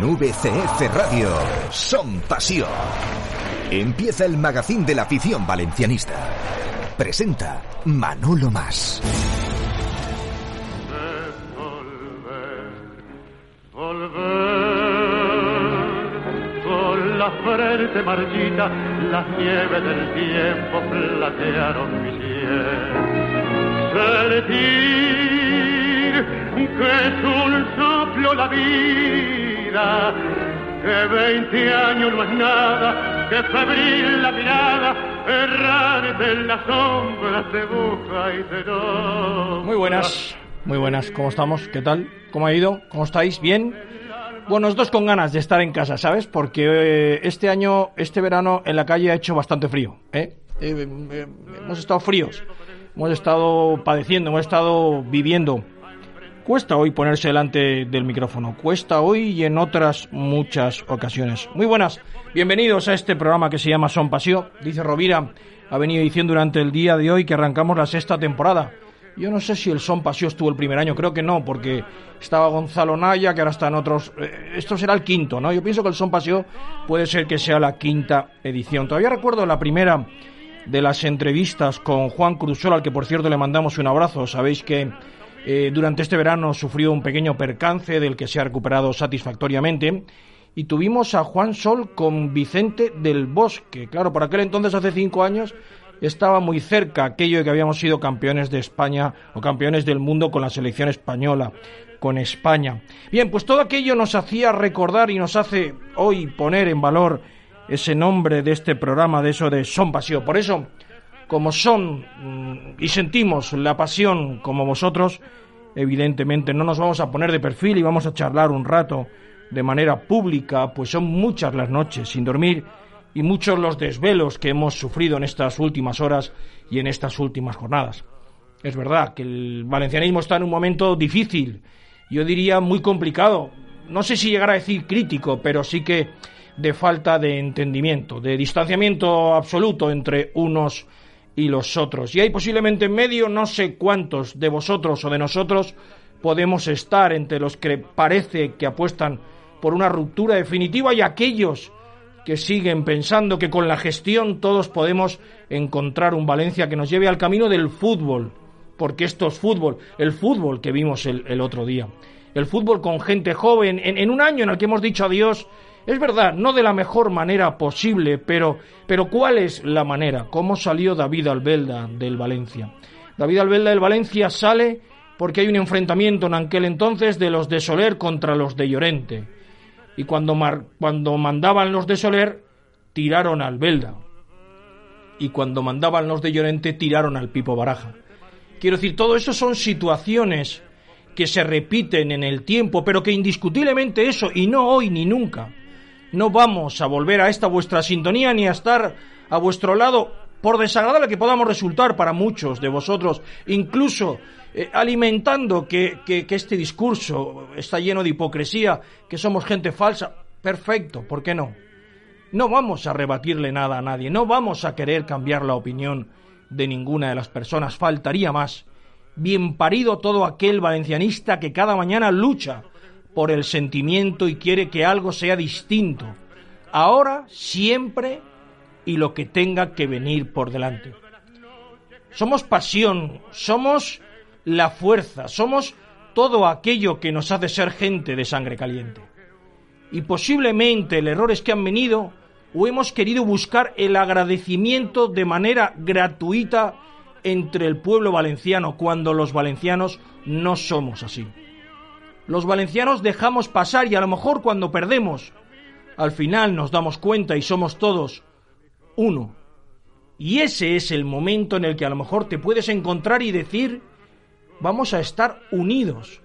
En VCF Radio, Son Pasión. Empieza el magazín de la afición valencianista. Presenta Manolo Más. Con la frente marchita, las nieves del tiempo platearon mi Sentir que es un soplo la vida, que veinte años no es nada, que febril la mirada, sombras de busca y no. Muy buenas, muy buenas. ¿Cómo estamos? ¿Qué tal? ¿Cómo ha ido? ¿Cómo estáis? ¿Bien? Bueno, nosotros con ganas de estar en casa, ¿sabes? Porque eh, este año, este verano, en la calle ha hecho bastante frío, ¿eh? Eh, eh, hemos estado fríos, hemos estado padeciendo, hemos estado viviendo. Cuesta hoy ponerse delante del micrófono, cuesta hoy y en otras muchas ocasiones. Muy buenas, bienvenidos a este programa que se llama Son Paseo. Dice Rovira, ha venido diciendo durante el día de hoy que arrancamos la sexta temporada. Yo no sé si el Son Paseo estuvo el primer año, creo que no, porque estaba Gonzalo Naya, que ahora está en otros. eh, Esto será el quinto, ¿no? Yo pienso que el Son Paseo puede ser que sea la quinta edición. Todavía recuerdo la primera de las entrevistas con Juan Cruzol, al que por cierto le mandamos un abrazo. Sabéis que eh, durante este verano sufrió un pequeño percance del que se ha recuperado satisfactoriamente. Y tuvimos a Juan Sol con Vicente del Bosque. Claro, por aquel entonces, hace cinco años, estaba muy cerca aquello de que habíamos sido campeones de España o campeones del mundo con la selección española, con España. Bien, pues todo aquello nos hacía recordar y nos hace hoy poner en valor ese nombre de este programa, de eso de Son Pasión. Por eso, como son mm, y sentimos la pasión como vosotros, evidentemente no nos vamos a poner de perfil y vamos a charlar un rato de manera pública, pues son muchas las noches sin dormir y muchos los desvelos que hemos sufrido en estas últimas horas y en estas últimas jornadas. Es verdad que el valencianismo está en un momento difícil, yo diría muy complicado, no sé si llegar a decir crítico, pero sí que de falta de entendimiento, de distanciamiento absoluto entre unos y los otros. Y hay posiblemente en medio no sé cuántos de vosotros o de nosotros podemos estar entre los que parece que apuestan por una ruptura definitiva y aquellos que siguen pensando que con la gestión todos podemos encontrar un Valencia que nos lleve al camino del fútbol, porque esto es fútbol, el fútbol que vimos el, el otro día, el fútbol con gente joven, en, en un año en el que hemos dicho adiós, es verdad, no de la mejor manera posible, pero, pero ¿cuál es la manera? ¿Cómo salió David Albelda del Valencia? David Albelda del Valencia sale porque hay un enfrentamiento en aquel entonces de los de Soler contra los de Llorente. Y cuando, cuando mandaban los de Soler, tiraron a Albelda. Y cuando mandaban los de Llorente, tiraron al Pipo Baraja. Quiero decir, todo eso son situaciones que se repiten en el tiempo, pero que indiscutiblemente eso, y no hoy ni nunca, no vamos a volver a esta vuestra sintonía ni a estar a vuestro lado, por desagradable que podamos resultar para muchos de vosotros, incluso eh, alimentando que, que- que este discurso está lleno de hipocresía, que somos gente falsa. Perfecto, ¿por qué no? No vamos a rebatirle nada a nadie, no vamos a querer cambiar la opinión de ninguna de las personas, faltaría más. Bien parido todo aquel valencianista que cada mañana lucha por el sentimiento y quiere que algo sea distinto. Ahora, siempre y lo que tenga que venir por delante. Somos pasión, somos la fuerza, somos todo aquello que nos hace ser gente de sangre caliente. Y posiblemente el error es que han venido o hemos querido buscar el agradecimiento de manera gratuita entre el pueblo valenciano cuando los valencianos no somos así. Los valencianos dejamos pasar y a lo mejor cuando perdemos, al final nos damos cuenta y somos todos uno. Y ese es el momento en el que a lo mejor te puedes encontrar y decir, vamos a estar unidos,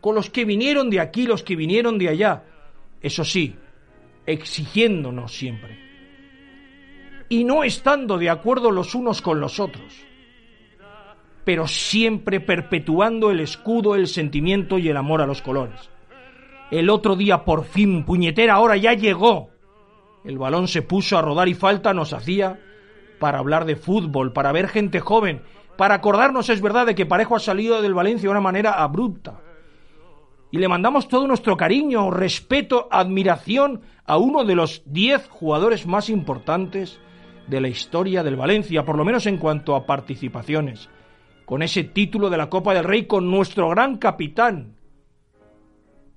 con los que vinieron de aquí, los que vinieron de allá. Eso sí, exigiéndonos siempre. Y no estando de acuerdo los unos con los otros, pero siempre perpetuando el escudo, el sentimiento y el amor a los colores. El otro día por fin, puñetera, ahora ya llegó. El balón se puso a rodar y falta nos hacía para hablar de fútbol, para ver gente joven, para acordarnos, es verdad, de que Parejo ha salido del Valencia de una manera abrupta. y le mandamos todo nuestro cariño, respeto, admiración a uno de los diez jugadores más importantes de la historia del Valencia, por lo menos en cuanto a participaciones, con ese título de la Copa del Rey, con nuestro gran capitán.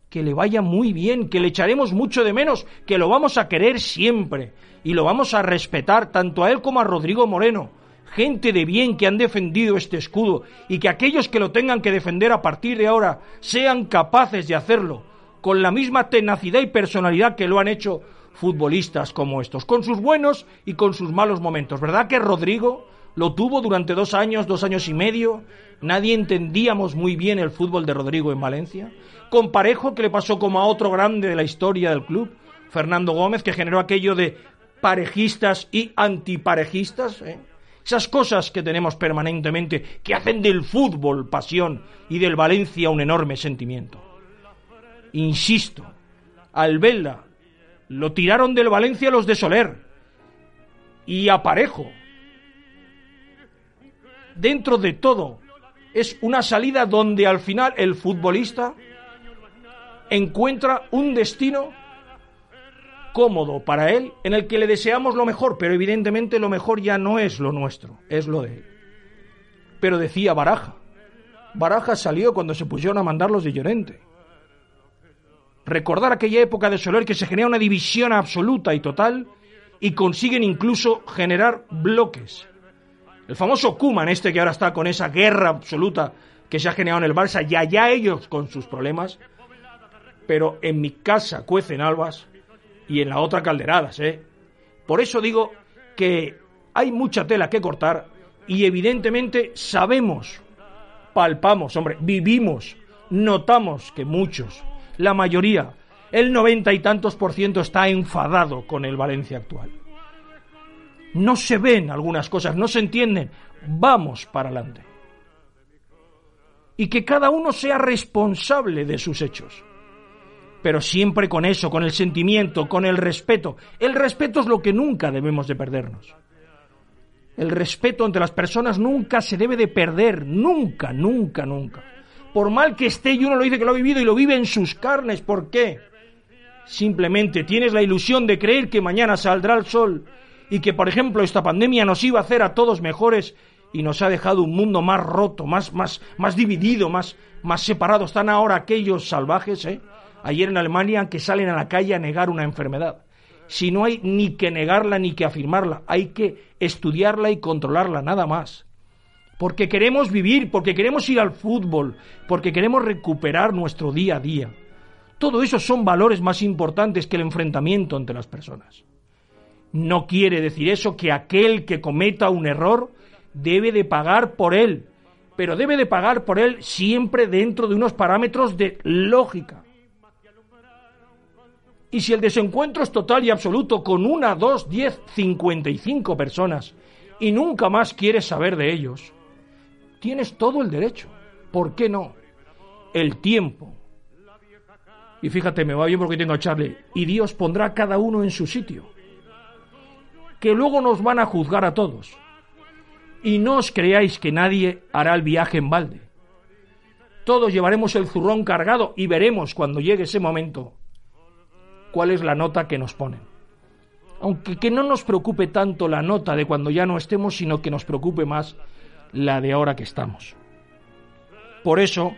Que le vaya muy bien, que le echaremos mucho de menos, que lo vamos a querer siempre y lo vamos a respetar tanto a él como a Rodrigo Moreno, gente de bien que han defendido este escudo y que aquellos que lo tengan que defender a partir de ahora sean capaces de hacerlo con la misma tenacidad y personalidad que lo han hecho futbolistas como estos, con sus buenos y con sus malos momentos. ¿Verdad que Rodrigo lo tuvo durante dos años, dos años y medio? Nadie entendíamos muy bien el fútbol de Rodrigo en Valencia. Con Parejo, que le pasó como a otro grande de la historia del club, Fernando Gómez, que generó aquello de parejistas y antiparejistas. ¿eh? Esas cosas que tenemos permanentemente, que hacen del fútbol pasión y del Valencia un enorme sentimiento. Insisto, Albelda lo tiraron del Valencia los de Soler. Y aparejo. Dentro de todo, es una salida donde al final el futbolista encuentra un destino cómodo para él, en el que le deseamos lo mejor, pero evidentemente lo mejor ya no es lo nuestro, es lo de él. Pero decía Baraja, Baraja salió cuando se pusieron a mandar los de Llorente recordar aquella época de Soler que se genera una división absoluta y total y consiguen incluso generar bloques. El famoso Kuman, este que ahora está con esa guerra absoluta que se ha generado en el Barça, ya ya ellos con sus problemas, pero en mi casa cuecen albas y en la otra calderadas, ¿eh? Por eso digo que hay mucha tela que cortar y evidentemente sabemos, palpamos, hombre, vivimos, notamos que muchos la mayoría, el noventa y tantos por ciento está enfadado con el Valencia actual. No se ven algunas cosas, no se entienden. Vamos para adelante. Y que cada uno sea responsable de sus hechos. Pero siempre con eso, con el sentimiento, con el respeto. El respeto es lo que nunca debemos de perdernos. El respeto entre las personas nunca se debe de perder, nunca, nunca, nunca por mal que esté, y uno lo dice que lo ha vivido y lo vive en sus carnes. ¿Por qué? Simplemente tienes la ilusión de creer que mañana saldrá el sol y que, por ejemplo, esta pandemia nos iba a hacer a todos mejores y nos ha dejado un mundo más roto, más, más, más dividido, más, más separado. Están ahora aquellos salvajes, ¿eh? ayer en Alemania, que salen a la calle a negar una enfermedad. Si no hay ni que negarla ni que afirmarla, hay que estudiarla y controlarla, nada más porque queremos vivir, porque queremos ir al fútbol, porque queremos recuperar nuestro día a día. Todo eso son valores más importantes que el enfrentamiento entre las personas. No quiere decir eso que aquel que cometa un error debe de pagar por él, pero debe de pagar por él siempre dentro de unos parámetros de lógica. Y si el desencuentro es total y absoluto con una, dos, diez, cincuenta y cinco personas y nunca más quieres saber de ellos, Tienes todo el derecho. ¿Por qué no? El tiempo. Y fíjate, me va bien porque tengo a Charlie. Y Dios pondrá a cada uno en su sitio. Que luego nos van a juzgar a todos. Y no os creáis que nadie hará el viaje en balde. Todos llevaremos el zurrón cargado y veremos cuando llegue ese momento cuál es la nota que nos ponen. Aunque que no nos preocupe tanto la nota de cuando ya no estemos, sino que nos preocupe más la de ahora que estamos. Por eso,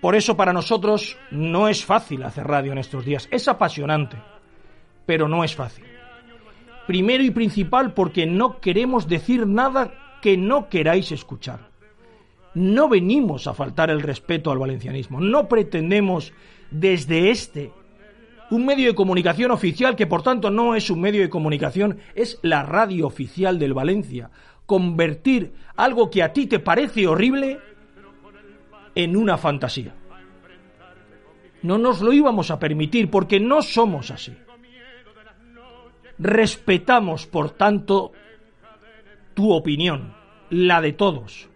por eso para nosotros no es fácil hacer radio en estos días. Es apasionante, pero no es fácil. Primero y principal porque no queremos decir nada que no queráis escuchar. No venimos a faltar el respeto al valencianismo. No pretendemos desde este un medio de comunicación oficial que por tanto no es un medio de comunicación, es la radio oficial del Valencia, convertir algo que a ti te parece horrible en una fantasía. No nos lo íbamos a permitir porque no somos así. Respetamos, por tanto, tu opinión, la de todos.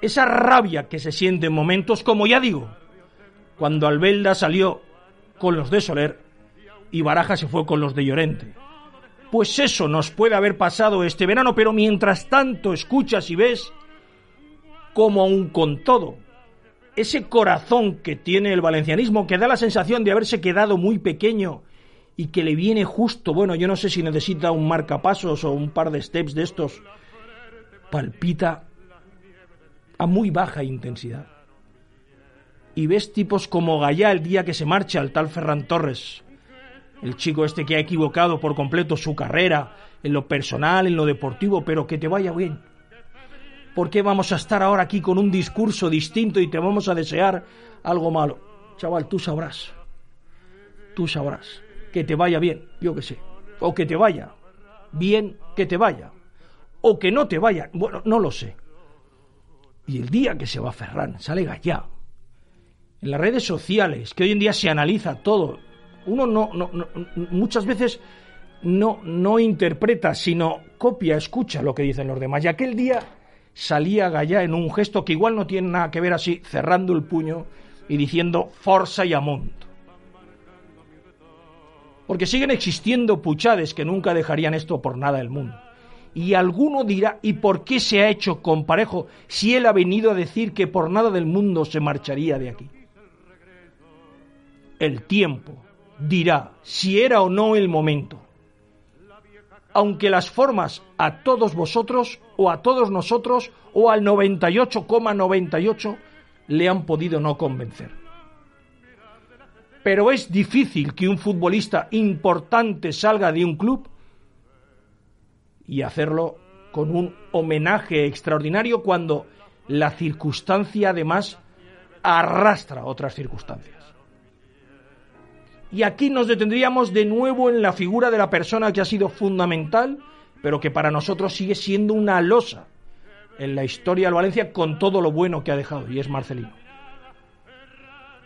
Esa rabia que se siente en momentos, como ya digo, cuando Albelda salió con los de Soler y Baraja se fue con los de Llorente. Pues eso nos puede haber pasado este verano, pero mientras tanto escuchas y ves como aún con todo ese corazón que tiene el valencianismo, que da la sensación de haberse quedado muy pequeño y que le viene justo, bueno, yo no sé si necesita un marcapasos o un par de steps de estos, palpita a muy baja intensidad. Y ves tipos como Gallá el día que se marcha el tal Ferran Torres, el chico este que ha equivocado por completo su carrera, en lo personal, en lo deportivo, pero que te vaya bien. ¿Por qué vamos a estar ahora aquí con un discurso distinto y te vamos a desear algo malo? Chaval, tú sabrás. Tú sabrás. Que te vaya bien, yo que sé. O que te vaya. Bien, que te vaya. O que no te vaya. Bueno, no lo sé. Y el día que se va Ferran, sale Gallá. En las redes sociales, que hoy en día se analiza todo. Uno no, no, no muchas veces no, no interpreta, sino copia, escucha lo que dicen los demás. Y aquel día salía Gallá en un gesto que igual no tiene nada que ver así, cerrando el puño y diciendo Forza y Amont. Porque siguen existiendo puchades que nunca dejarían esto por nada del mundo. Y alguno dirá, ¿y por qué se ha hecho con Parejo si él ha venido a decir que por nada del mundo se marcharía de aquí? El tiempo dirá si era o no el momento aunque las formas a todos vosotros o a todos nosotros o al 98,98 le han podido no convencer. Pero es difícil que un futbolista importante salga de un club y hacerlo con un homenaje extraordinario cuando la circunstancia además arrastra otras circunstancias. Y aquí nos detendríamos de nuevo en la figura de la persona que ha sido fundamental, pero que para nosotros sigue siendo una losa en la historia del Valencia con todo lo bueno que ha dejado, y es Marcelino.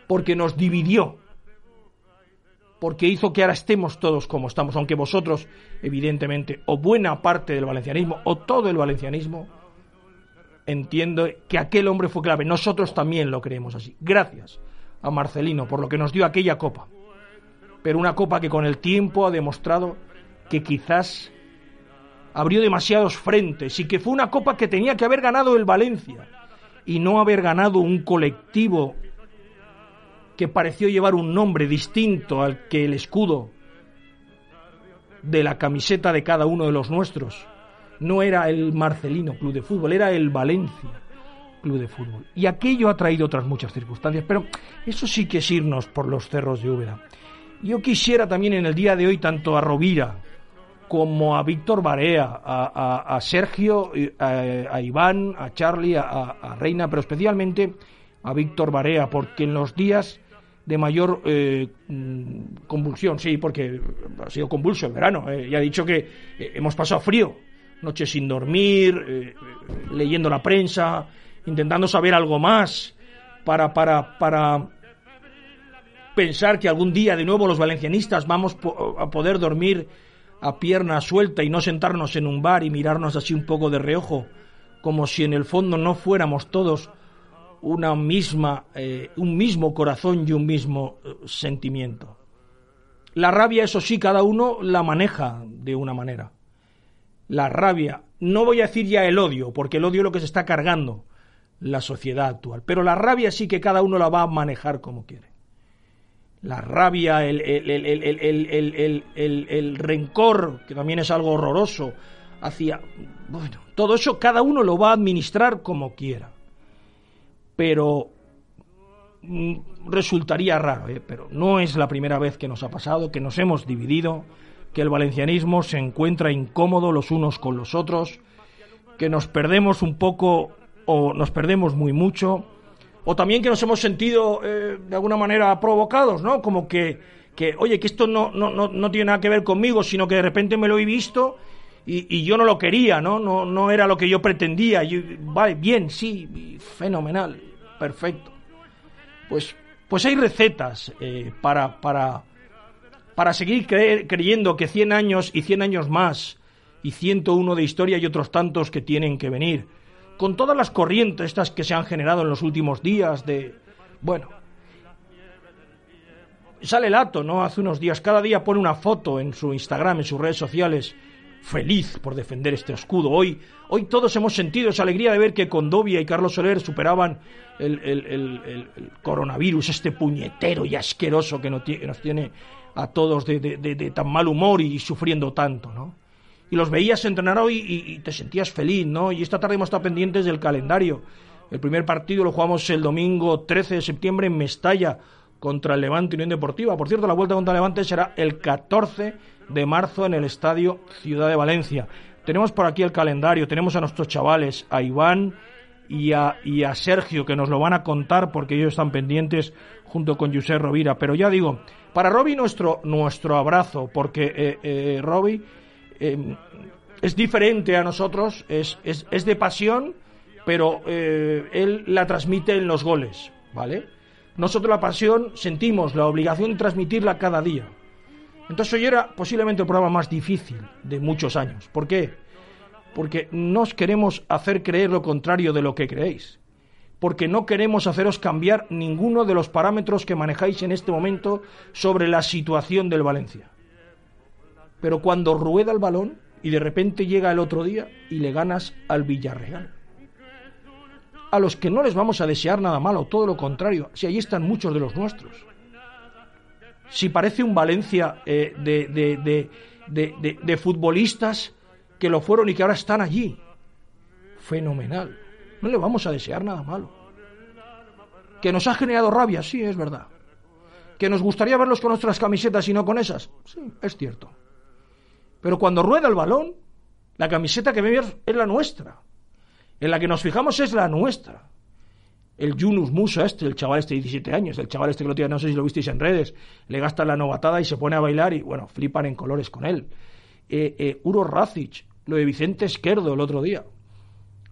Porque nos dividió, porque hizo que ahora estemos todos como estamos, aunque vosotros, evidentemente, o buena parte del valencianismo, o todo el valencianismo, entiendo que aquel hombre fue clave. Nosotros también lo creemos así. Gracias a Marcelino por lo que nos dio aquella copa pero una copa que con el tiempo ha demostrado que quizás abrió demasiados frentes y que fue una copa que tenía que haber ganado el Valencia y no haber ganado un colectivo que pareció llevar un nombre distinto al que el escudo de la camiseta de cada uno de los nuestros no era el Marcelino Club de Fútbol, era el Valencia Club de Fútbol. Y aquello ha traído otras muchas circunstancias, pero eso sí que es irnos por los cerros de Úbeda. Yo quisiera también en el día de hoy tanto a Rovira como a Víctor Barea, a, Sergio, a, Iván, a Charlie, a, Reina, pero especialmente a Víctor Barea, porque en los días de mayor eh, convulsión, sí, porque ha sido convulso el verano, eh, ya he dicho que eh, hemos pasado frío, noches sin dormir, leyendo la prensa, intentando saber algo más para, para, para pensar que algún día de nuevo los valencianistas vamos a poder dormir a pierna suelta y no sentarnos en un bar y mirarnos así un poco de reojo, como si en el fondo no fuéramos todos una misma, eh, un mismo corazón y un mismo eh, sentimiento. La rabia, eso sí, cada uno la maneja de una manera. La rabia, no voy a decir ya el odio, porque el odio es lo que se está cargando la sociedad actual, pero la rabia sí que cada uno la va a manejar como quiere la rabia, el, el, rencor, que también es algo horroroso, hacia... Bueno, todo eso cada uno lo va a administrar como quiera. Pero mm, resultaría raro, ¿eh? pero no es la primera vez que nos ha pasado, que nos hemos dividido, que el valencianismo se encuentra incómodo los unos con los otros, que nos perdemos un poco o nos perdemos muy mucho o también que nos hemos sentido eh, de alguna manera provocados, ¿no? Como que, que oye, que esto no, no, no, no, tiene nada que ver conmigo, sino que de repente me lo he visto y, yo no lo quería, ¿no? No, no era lo que yo pretendía. vale, bien, sí, fenomenal, perfecto. Pues, pues hay recetas eh, para, para, para seguir creyendo que 100 años y 100 años más y 101 de historia y otros tantos que tienen que venir con todas las corrientes estas que se han generado en los últimos días de, bueno, sale Lato, ¿no? Hace unos días, cada día pone una foto en su Instagram, en sus redes sociales, feliz por defender este escudo. Hoy, hoy todos hemos sentido esa alegría de ver que Condovia y Carlos Soler superaban el, coronavirus, este puñetero y asqueroso que nos tiene a todos de, tan mal humor y sufriendo tanto, ¿no? Y los veías entrenar hoy y, te sentías feliz, ¿no? Y esta tarde hemos estado pendientes del calendario. El primer partido lo jugamos el domingo 13 de septiembre en Mestalla contra el Levante Unión Deportiva. Por cierto, la vuelta contra el Levante será el 14 de marzo en el Estadio Ciudad de Valencia. Tenemos por aquí el calendario, tenemos a nuestros chavales, a Iván y a, Sergio, que nos lo van a contar porque ellos están pendientes junto con José Rovira. Pero ya digo, para Roby nuestro, nuestro abrazo, porque eh, eh Roby eh, es diferente a nosotros, es, es, es de pasión, pero eh, él la transmite en los goles, ¿vale? Nosotros la pasión sentimos la obligación de transmitirla cada día. Entonces hoy era posiblemente el programa más difícil de muchos años. ¿Por qué? Porque no os queremos hacer creer lo contrario de lo que creéis. Porque no queremos haceros cambiar ninguno de los parámetros que manejáis en este momento sobre la situación del Valencia. Pero cuando rueda el balón y de repente llega el otro día y le ganas al Villarreal. A los que no les vamos a desear nada malo, todo lo contrario, si allí están muchos de los nuestros si parece un Valencia eh, de, de, futbolistas que lo fueron y que ahora están allí. Fenomenal. No le vamos a desear nada malo. Que nos ha generado rabia, sí, es verdad. Que nos gustaría verlos con nuestras camisetas y no con esas, sí, es cierto. Pero cuando rueda el balón, la camiseta que vemos es la nuestra. En la que nos fijamos es la nuestra el Yunus Musa este, el chaval este de 17 años, el chaval este que lo tiene, no sé si lo visteis en redes, le gasta la novatada y se pone a bailar y, bueno, flipan en colores con él. Eh, eh, Uro Racic, lo de Vicente Esquerdo el otro día.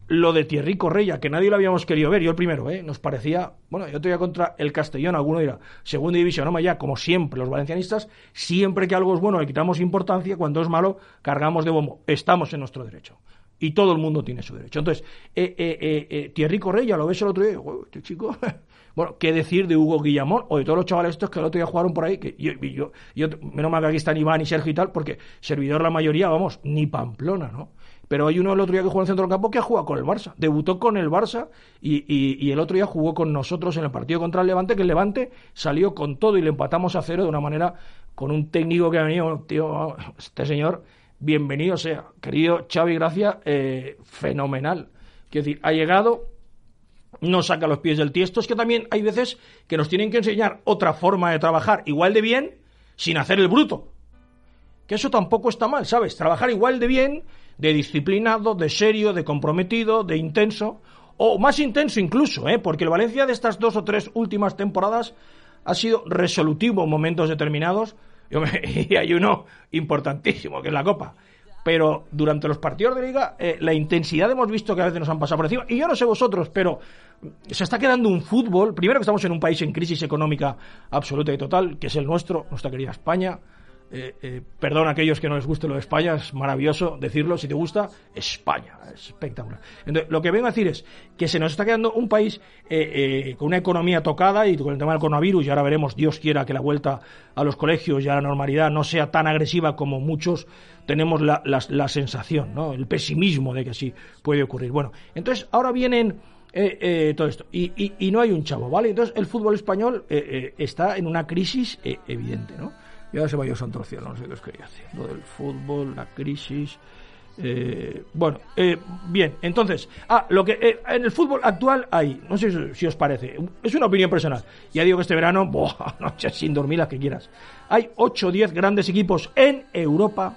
Lo de Thierry Correia, que nadie lo habíamos querido ver, yo el primero, ¿eh? Nos parecía, bueno, yo voy contra el Castellón, alguno dirá, segunda división, no, ya, como siempre, los valencianistas, siempre que algo es bueno le quitamos importancia, cuando es malo, cargamos de bombo. Estamos en nuestro derecho y todo el mundo tiene su derecho. Entonces, eh, eh, eh, eh Thierry Correia, lo ves el otro día, este chico, bueno, ¿qué decir de Hugo Guillamón o de todos los chavales estos que el otro día jugaron por ahí? Que yo, yo, yo menos mal que aquí están Iván y Sergio y tal, porque servidor la mayoría, vamos, ni Pamplona, ¿no? Pero hay uno el otro día que jugó en el centro del campo que ha jugado con el Barça. Debutó con el Barça y, y, el otro día jugó con nosotros en el partido contra el Levante, que el Levante salió con todo y le empatamos a cero de una manera con un técnico que ha venido, tío, este señor bienvenido sea. Querido Xavi Gracia, eh, fenomenal. Quiero decir, ha llegado, no saca los pies del tiesto. Es que también hay veces que nos tienen que enseñar otra forma de trabajar igual de bien sin hacer el bruto. Que eso tampoco está mal, ¿sabes? Trabajar igual de bien, de disciplinado, de serio, de comprometido, de intenso, o más intenso incluso, ¿eh? Porque el Valencia de estas dos o tres últimas temporadas ha sido resolutivo en momentos determinados, y hay uno importantísimo, que es la Copa. Pero durante los partidos de liga, eh, la intensidad hemos visto que a veces nos han pasado por encima. Y yo no sé vosotros, pero se está quedando un fútbol. Primero que estamos en un país en crisis económica absoluta y total, que es el nuestro, nuestra querida España. Eh, eh, perdón a aquellos que no les guste lo de España, es maravilloso decirlo, si te gusta, España, es espectacular. Entonces, lo que vengo a decir es que se nos está quedando un país eh, con una economía tocada y con el tema del coronavirus, y ahora veremos, Dios quiera que la vuelta a los colegios y a la normalidad no sea tan agresiva como muchos tenemos la, la, sensación, ¿no? el pesimismo de que así puede ocurrir. Bueno, entonces ahora vienen... todo esto. Y, y, no hay un chavo, ¿vale? Entonces el fútbol español está en una crisis evidente, ¿no? Y ahora se vaya santo cielo, no sé qué os quería decir. Lo del fútbol, la crisis. Eh, bueno, eh, bien, entonces, ah, lo que eh, en el fútbol actual hay, no sé si, os parece, es una opinión personal. Ya digo que este verano, boh, noche sin dormir las que quieras. Hay 8 o 10 grandes equipos en Europa,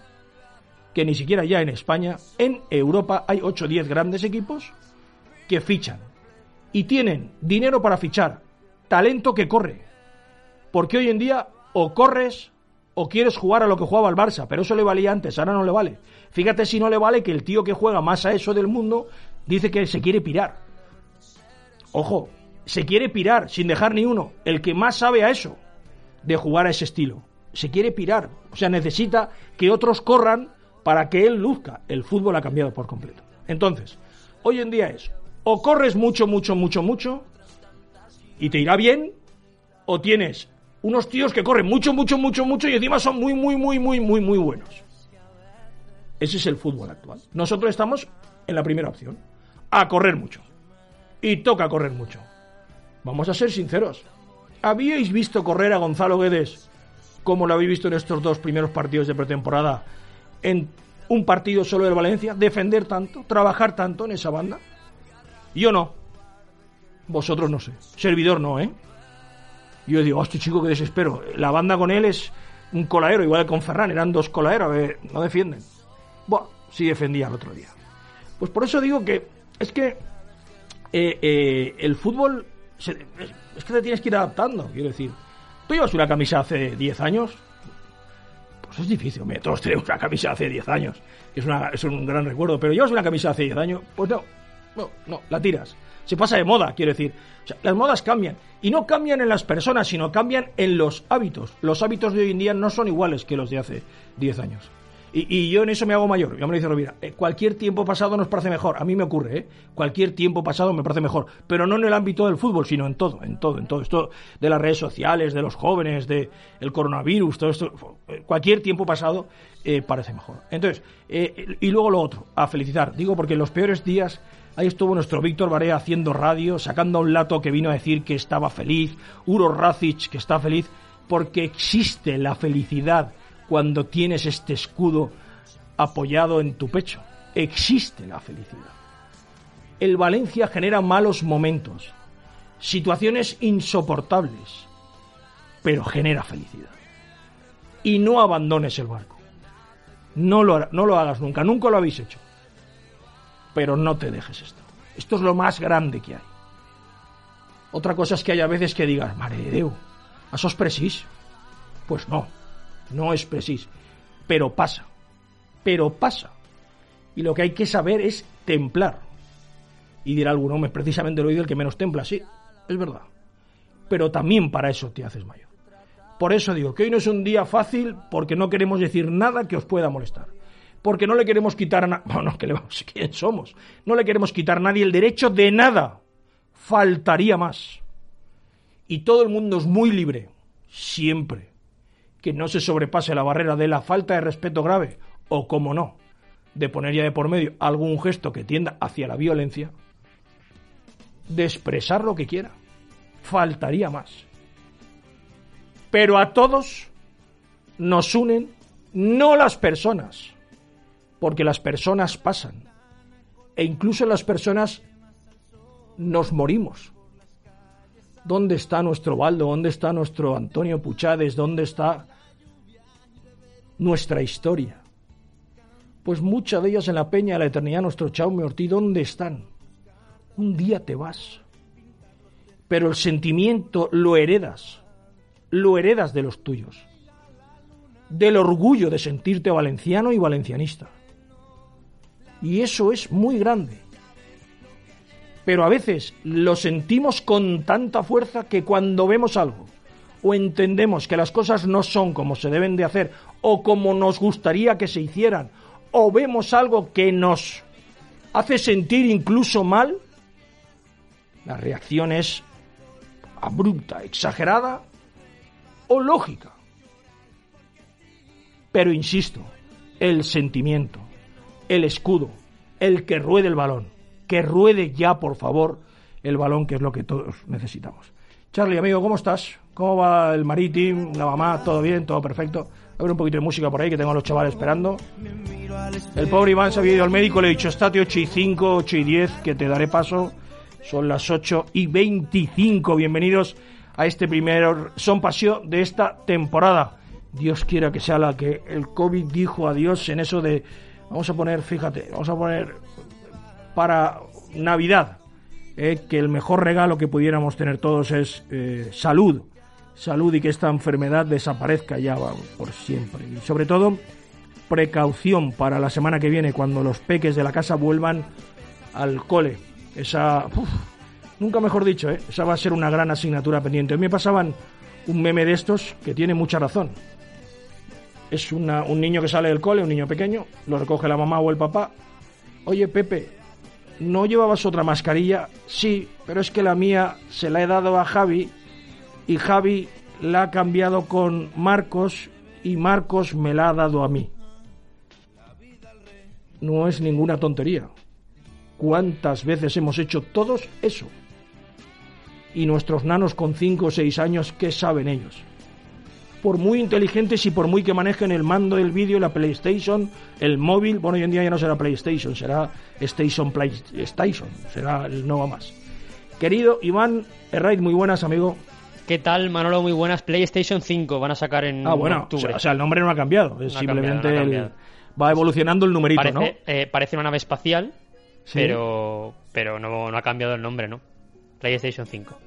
que ni siquiera ya en España, en Europa hay 8 o 10 grandes equipos que fichan y tienen dinero para fichar, talento que corre. Porque hoy en día o corres o quieres jugar a lo que jugaba el Barça, pero eso le valía antes, ahora no le vale. Fíjate si no le vale que el tío que juega más a eso del mundo dice que se quiere pirar. Ojo, se quiere pirar sin dejar ni uno. El que más sabe a eso, de jugar a ese estilo, se quiere pirar. O sea, necesita que otros corran para que él luzca. El fútbol ha cambiado por completo. Entonces, hoy en día es, o corres mucho, mucho, mucho, mucho, y te irá bien, o tienes unos tíos que corren mucho, mucho, mucho, mucho y encima son muy, muy, muy, muy, muy, muy buenos. Ese es el fútbol actual. Nosotros estamos en la primera opción, a correr mucho. Y toca correr mucho. Vamos a ser sinceros. ¿Habíais visto correr a Gonzalo Guedes como lo habéis visto en estos dos primeros partidos de pretemporada en un partido solo del Valencia? ¿Defender tanto? ¿Trabajar tanto en esa banda? Yo no. Vosotros no sé. Servidor no, ¿eh? Yo digo, este chico que desespero. La banda con él es un coladero, igual que con Ferran, eran dos coladeros, no defienden. Bueno, sí defendía el otro día. Pues por eso digo que es que eh, eh, el fútbol es que te tienes que ir adaptando, quiero decir. Tú llevas una camisa hace 10 años, pues es difícil, hombre, todos tenemos una camisa hace 10 años, es, es un gran recuerdo, pero llevas una camisa hace 10 años, pues no, no, no, la tiras. Se pasa de moda, quiero decir. las modas cambian. Y no cambian en las personas, sino cambian en los hábitos. Los hábitos de hoy en día no son iguales que los de hace 10 años. Y, yo en eso me hago mayor. Yo me dice Rovira, eh, cualquier tiempo pasado nos parece mejor. A mí me ocurre, ¿eh? Cualquier tiempo pasado me parece mejor. Pero no en el ámbito del fútbol, sino en todo, en todo, en todo. Esto de las redes sociales, de los jóvenes, de el coronavirus, todo esto. Eh, cualquier tiempo pasado eh, parece mejor. Entonces, y luego lo otro, a felicitar. Digo porque en los peores días Ahí estuvo nuestro Víctor Barea haciendo radio, sacando a un lato que vino a decir que estaba feliz, Uro Racic que está feliz, porque existe la felicidad cuando tienes este escudo apoyado en tu pecho. Existe la felicidad. El Valencia genera malos momentos, situaciones insoportables, pero genera felicidad. Y no abandones el barco. No lo, no lo hagas nunca, nunca lo habéis hecho. Pero no te dejes esto. Esto es lo más grande que hay. Otra cosa es que hay a veces que digas, mare de Déu, ¿a sos Pues no, no es preciso, pero pasa, pero pasa. Y lo que hay que saber es templar. Y dirá alguno, me precisamente lo oído el que menos templa, sí, es verdad. Pero también para eso te haces mayor. Por eso digo que hoy no es un día fácil porque no queremos decir nada que os pueda molestar. Porque no le queremos quitar a nadie, bueno, que le vamos, ¿quién somos? No le queremos quitar a nadie el derecho de nada. Faltaría más. Y todo el mundo es muy libre, siempre que no se sobrepase la barrera de la falta de respeto grave o, como no, de poner ya de por medio algún gesto que tienda hacia la violencia, de expresar lo que quiera. Faltaría más. Pero a todos nos unen no las personas, porque las personas pasan. E incluso las personas nos morimos. ¿Dónde está nuestro Baldo? ¿Dónde está nuestro Antonio Puchades? ¿Dónde está nuestra historia. Pues muchas de ellas en la Peña de la Eternidad, nuestro Chaume Ortiz, ¿dónde están? Un día te vas. Pero el sentimiento lo heredas, lo heredas de los tuyos, del orgullo de sentirte valenciano y valencianista. Y eso es muy grande. Pero a veces lo sentimos con tanta fuerza que cuando vemos algo o entendemos que las cosas no son como se deben de hacer o como nos gustaría que se hicieran, o vemos algo que nos hace sentir incluso mal, la reacción es abrupta, exagerada o lógica. Pero insisto, el sentimiento, el escudo, el que ruede el balón, que ruede ya, por favor, el balón, que es lo que todos necesitamos. Charlie, amigo, ¿cómo estás? ¿Cómo va el Maritim? ¿La mamá? ¿Todo bien? ¿Todo perfecto? A ver un poquito de música por ahí, que tengo a los chavales esperando. El pobre Iván se había ido al médico, le he dicho, estate 8 y 5, 8 y 10, que te daré paso. Son las 8 y 25. Bienvenidos a este primer Son Pasión de esta temporada. Dios quiera que sea la que el COVID dijo adiós en eso de, vamos a poner, fíjate, vamos a poner para Navidad, eh, que el mejor regalo que pudiéramos tener todos es eh, salud salud y que esta enfermedad desaparezca ya por siempre. Y sobre todo, precaución para la semana que viene, cuando los peques de la casa vuelvan al cole. Esa, nunca mejor dicho, ¿eh? esa va a ser una gran asignatura pendiente. Hoy me pasaban un meme de estos que tiene mucha razón. Es un niño que sale del cole, un niño pequeño, lo recoge la mamá o el papá. Oye, Pepe, ¿no llevabas otra mascarilla? Sí, pero es que la mía se la he dado a Javi y Javi la ha cambiado con Marcos y Marcos me la ha dado a mí. no es ninguna tontería. ¿Cuántas veces hemos hecho todos eso? Y nuestros nanos con 5 o 6 años, ¿qué saben ellos? Por muy inteligentes y por muy que manejen el mando del vídeo, la PlayStation, el móvil, bueno, hoy en día ya no será PlayStation, será Station PlayStation, será el no más. Querido Iván Herraid, muy buenas, amigo. ¿Qué tal, Manolo? Muy buenas. PlayStation 5 van a sacar en ah, bueno, octubre. O sea, el nombre no ha cambiado. Es simplemente va evolucionando el numerito, parece, ¿no? Eh, parece una nave espacial, pero, pero no, no ha cambiado el nombre, ¿no? PlayStation 5.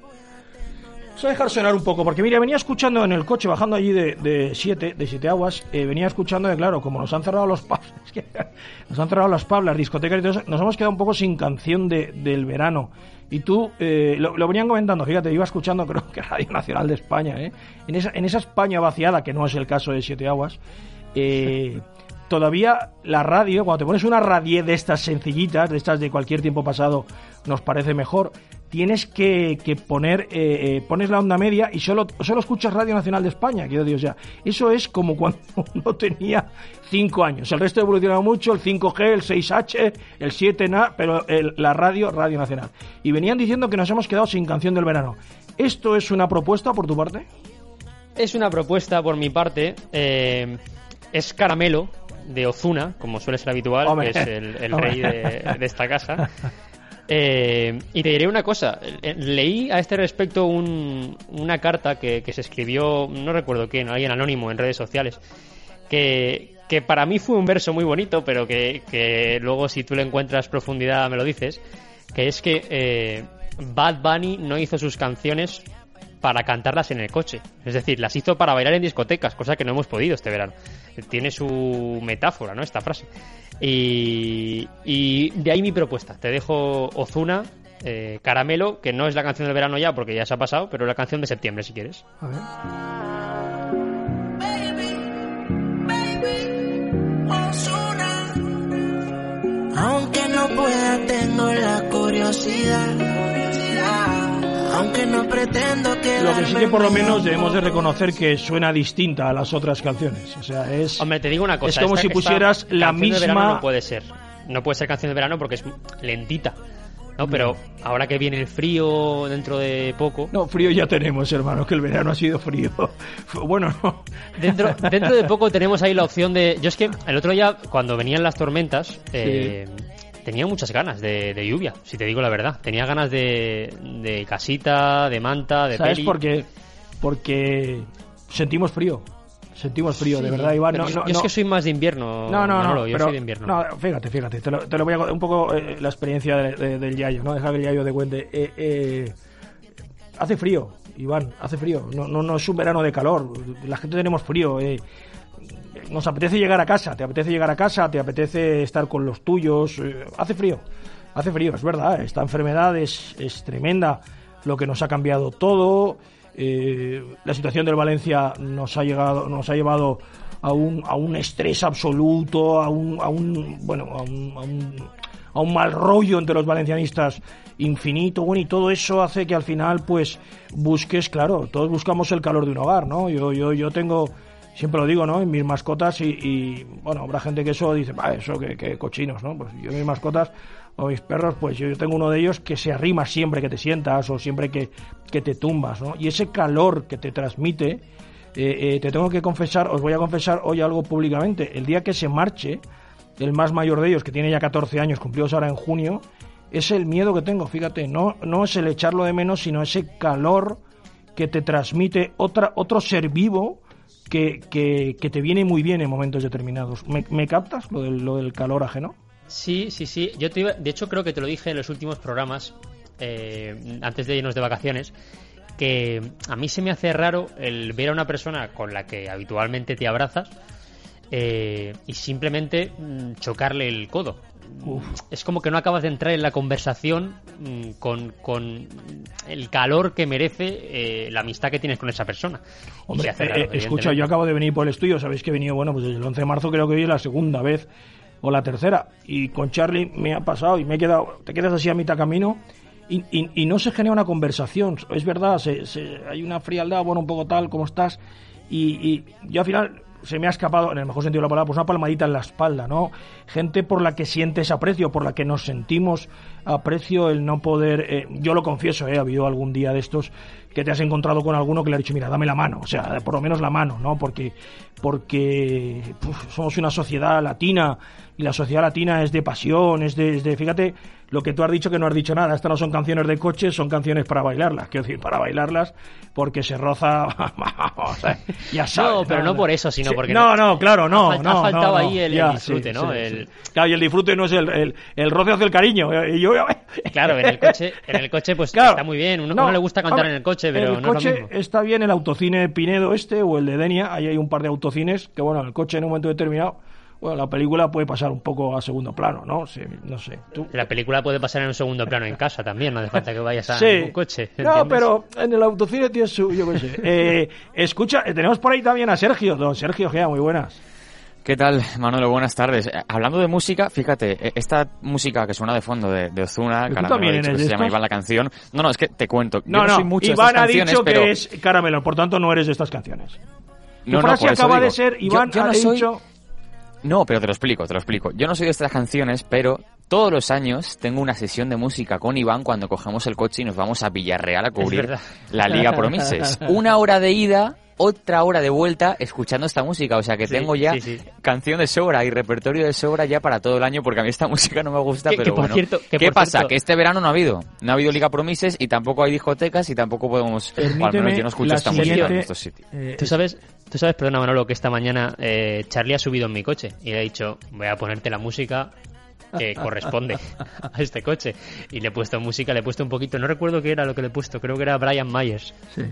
Vamos a dejar sonar un poco, porque mira, venía escuchando en el coche, bajando allí de, siete, de siete aguas, eh, venía escuchando de claro, como nos han cerrado los pubs, nos han cerrado los pubs, las discotecas y todo eso, nos hemos quedado un poco sin canción de, del verano. Y tú, eh, lo, venían comentando, fíjate, iba escuchando, creo que Radio Nacional de España, ¿eh? en, esa, en esa España vaciada, que no es el caso de Siete Aguas, eh, todavía la radio, cuando te pones una radio de estas sencillitas, de estas de cualquier tiempo pasado, nos parece mejor, tienes que, poner, eh, eh, pones la onda media y solo, solo escuchas Radio Nacional de España, que Dios ya. Eso es como cuando uno tenía 5 años. El resto ha evolucionado mucho, el 5G, el 6H, el 7NA, pero la radio, Radio Nacional. Y venían diciendo que nos hemos quedado sin canción del verano. ¿Esto es una propuesta por tu parte? Es una propuesta por mi parte. Eh, es Caramelo, de Ozuna, como suele ser habitual, que es el, rey de, de, esta casa. Eh, y te diré una cosa, eh, leí a este respecto una carta que, se escribió, no recuerdo quién, alguien anónimo en redes sociales, que, para mí fue un verso muy bonito, pero que, luego si tú le encuentras profundidad me lo dices, que es que eh, Bad Bunny no hizo sus canciones para cantarlas en el coche. Es decir, las hizo para bailar en discotecas, cosa que no hemos podido este verano. Tiene su metáfora, ¿no? Esta frase. Y, de ahí mi propuesta. Te dejo Ozuna, eh, Caramelo, que no es la canción del verano ya porque ya se ha pasado, pero la canción de septiembre si quieres. A ver. Aunque no pueda, tengo la curiosidad. Aunque no pretendo que. Lo que sí que por lo menos debemos de reconocer que suena distinta a las otras canciones. O sea, es. Hombre, te digo una cosa. Es como si pusieras la misma. no puede ser. No puede ser canción de verano porque es lentita. ¿no? Pero ahora que viene el frío dentro de poco. No, frío ya tenemos, hermano, que el verano ha sido frío. Bueno, no. Dentro, dentro de poco tenemos ahí la opción de. Yo es que el otro día, cuando venían las tormentas, eh, tenía muchas ganas de, lluvia, si te digo la verdad. Tenía ganas de, de casita, de manta, de ¿Sabes por qué? Porque sentimos frío. Sentimos frío, de verdad, Iván. No, yo, es que soy más de invierno. No, no, no. Yo soy de invierno. No, fíjate, fíjate. Te lo, te lo voy a un poco eh, la experiencia del Yayo, ¿no? Deja que el Yayo de cuente. Eh, eh, hace frío, Iván, hace frío. No, no, no es un verano de calor. La gente tenemos frío. Eh nos apetece llegar a casa, te apetece llegar a casa, te apetece estar con los tuyos, eh, hace frío, hace frío, es verdad, esta enfermedad es, tremenda, lo que nos ha cambiado todo, eh, la situación del Valencia nos ha llegado, nos ha llevado a un, a un estrés absoluto, a un, a un bueno, a un, a un, a un mal rollo entre los valencianistas infinito, bueno, y todo eso hace que al final, pues, busques, claro, todos buscamos el calor de un hogar, ¿no? Yo, yo, yo tengo siempre lo digo, ¿no? En mis mascotas y, bueno, habrá gente que eso dice, va, eso que, cochinos, ¿no? Pues yo mis mascotas o mis perros, pues yo, tengo uno de ellos que se arrima siempre que te sientas o siempre que, que te tumbas, ¿no? Y ese calor que te transmite, eh, eh, te tengo que confesar, os voy a confesar hoy algo públicamente, el día que se marche, el más mayor de ellos, que tiene ya 14 años, cumplidos ahora en junio, es el miedo que tengo, fíjate, no, no es el echarlo de menos, sino ese calor que te transmite otra, otro ser vivo, que, que, te viene muy bien en momentos determinados. ¿Me, captas lo del, lo del calor ajeno? Sí, sí, sí. Yo te de hecho, creo que te lo dije en los últimos programas, eh, antes de irnos de vacaciones, que a mí se me hace raro el ver a una persona con la que habitualmente te abrazas eh, y simplemente mm, chocarle el codo. Es como que no acabas de entrar en la conversación mm, con, con el calor que merece eh, la amistad que tienes con esa persona. Hombre, eh, escucha, yo acabo de venir por el estudio, sabéis que he venido, bueno, pues desde el 11 de marzo creo que hoy es la segunda vez o la tercera. Y con Charlie me ha pasado y me he quedado, te quedas así a mitad camino y, y, no se genera una conversación. Es verdad, se, hay una frialdad, bueno, un poco tal, como estás. Y, y yo al final se me ha escapado, en el mejor sentido de la palabra, pues una palmadita en la espalda, ¿no? Gente por la que sientes aprecio, por la que nos sentimos aprecio el no poder, eh, yo lo confieso, ¿eh? ha habido algún día de estos que te has encontrado con alguno que le ha dicho, mira, dame la mano, o sea, por lo menos la mano, ¿no? Porque, porque somos una sociedad latina y la sociedad latina es de pasión, es de, es de, fíjate, lo que tú has dicho que no has dicho nada. Estas no son canciones de coche, son canciones para bailarlas. Quiero decir, para bailarlas porque se roza. ya sabes. No, pero no, por eso, sino porque. No, no, claro, no. Ha, no, ha faltado ahí el, disfrute, ¿no? El... Claro, y el disfrute no es el, el, el roce hacia el cariño. Y yo... claro, en el coche, en el coche pues está muy bien. Uno no, le gusta cantar en el coche, pero el no coche es lo mismo. está bien el autocine Pinedo este o el de Denia. Ahí hay un par de autocines que, bueno, el coche en un momento determinado bueno, la película puede pasar un poco a segundo plano, ¿no? Sí, no sé. ¿Tú? La película puede pasar en un segundo plano en casa también, no hace falta que vayas a sí. un coche. ¿entiendes? No, pero en el autocine tiene su, yo qué sé. Eh, escucha, tenemos por ahí también a Sergio, don Sergio Gea, muy buenas. ¿Qué tal, Manolo? Buenas tardes. Hablando de música, fíjate, esta música que suena de fondo de, de Ozuna, Caramelo, dicho, que se llama Iván la canción. No, no, es que te cuento. No, yo no, no soy mucho Iván ha dicho pero... que es Caramelo, por tanto no eres de estas canciones. Tu No, no, frase por eso acaba digo. de ser, Iván Yo- yo no ha soy- dicho... No, pero te lo explico, te lo explico. Yo no soy de estas canciones, pero todos los años tengo una sesión de música con Iván cuando cogemos el coche y nos vamos a Villarreal a cubrir la Liga Promises. Una hora de ida, otra hora de vuelta escuchando esta música. O sea que Sí, tengo ya sí, sí. canción de sobra y repertorio de sobra ya para todo el año porque a mí esta música no me gusta, Que- pero que por bueno. cierto- que ¿Qué por pasa? cierto- Que este verano no ha habido. No ha habido Liga Promises y tampoco hay discotecas y tampoco podemos... o al menos yo no escucho esta música en estos sitios. eh, Tú sabes, tú sabes, perdona Manolo, que esta mañana eh, Charlie ha subido en mi coche y le he dicho, voy a ponerte la música que corresponde a este coche. Y le he puesto música, le he puesto un poquito, no recuerdo qué era lo que le he puesto, creo que era Brian Myers. sí.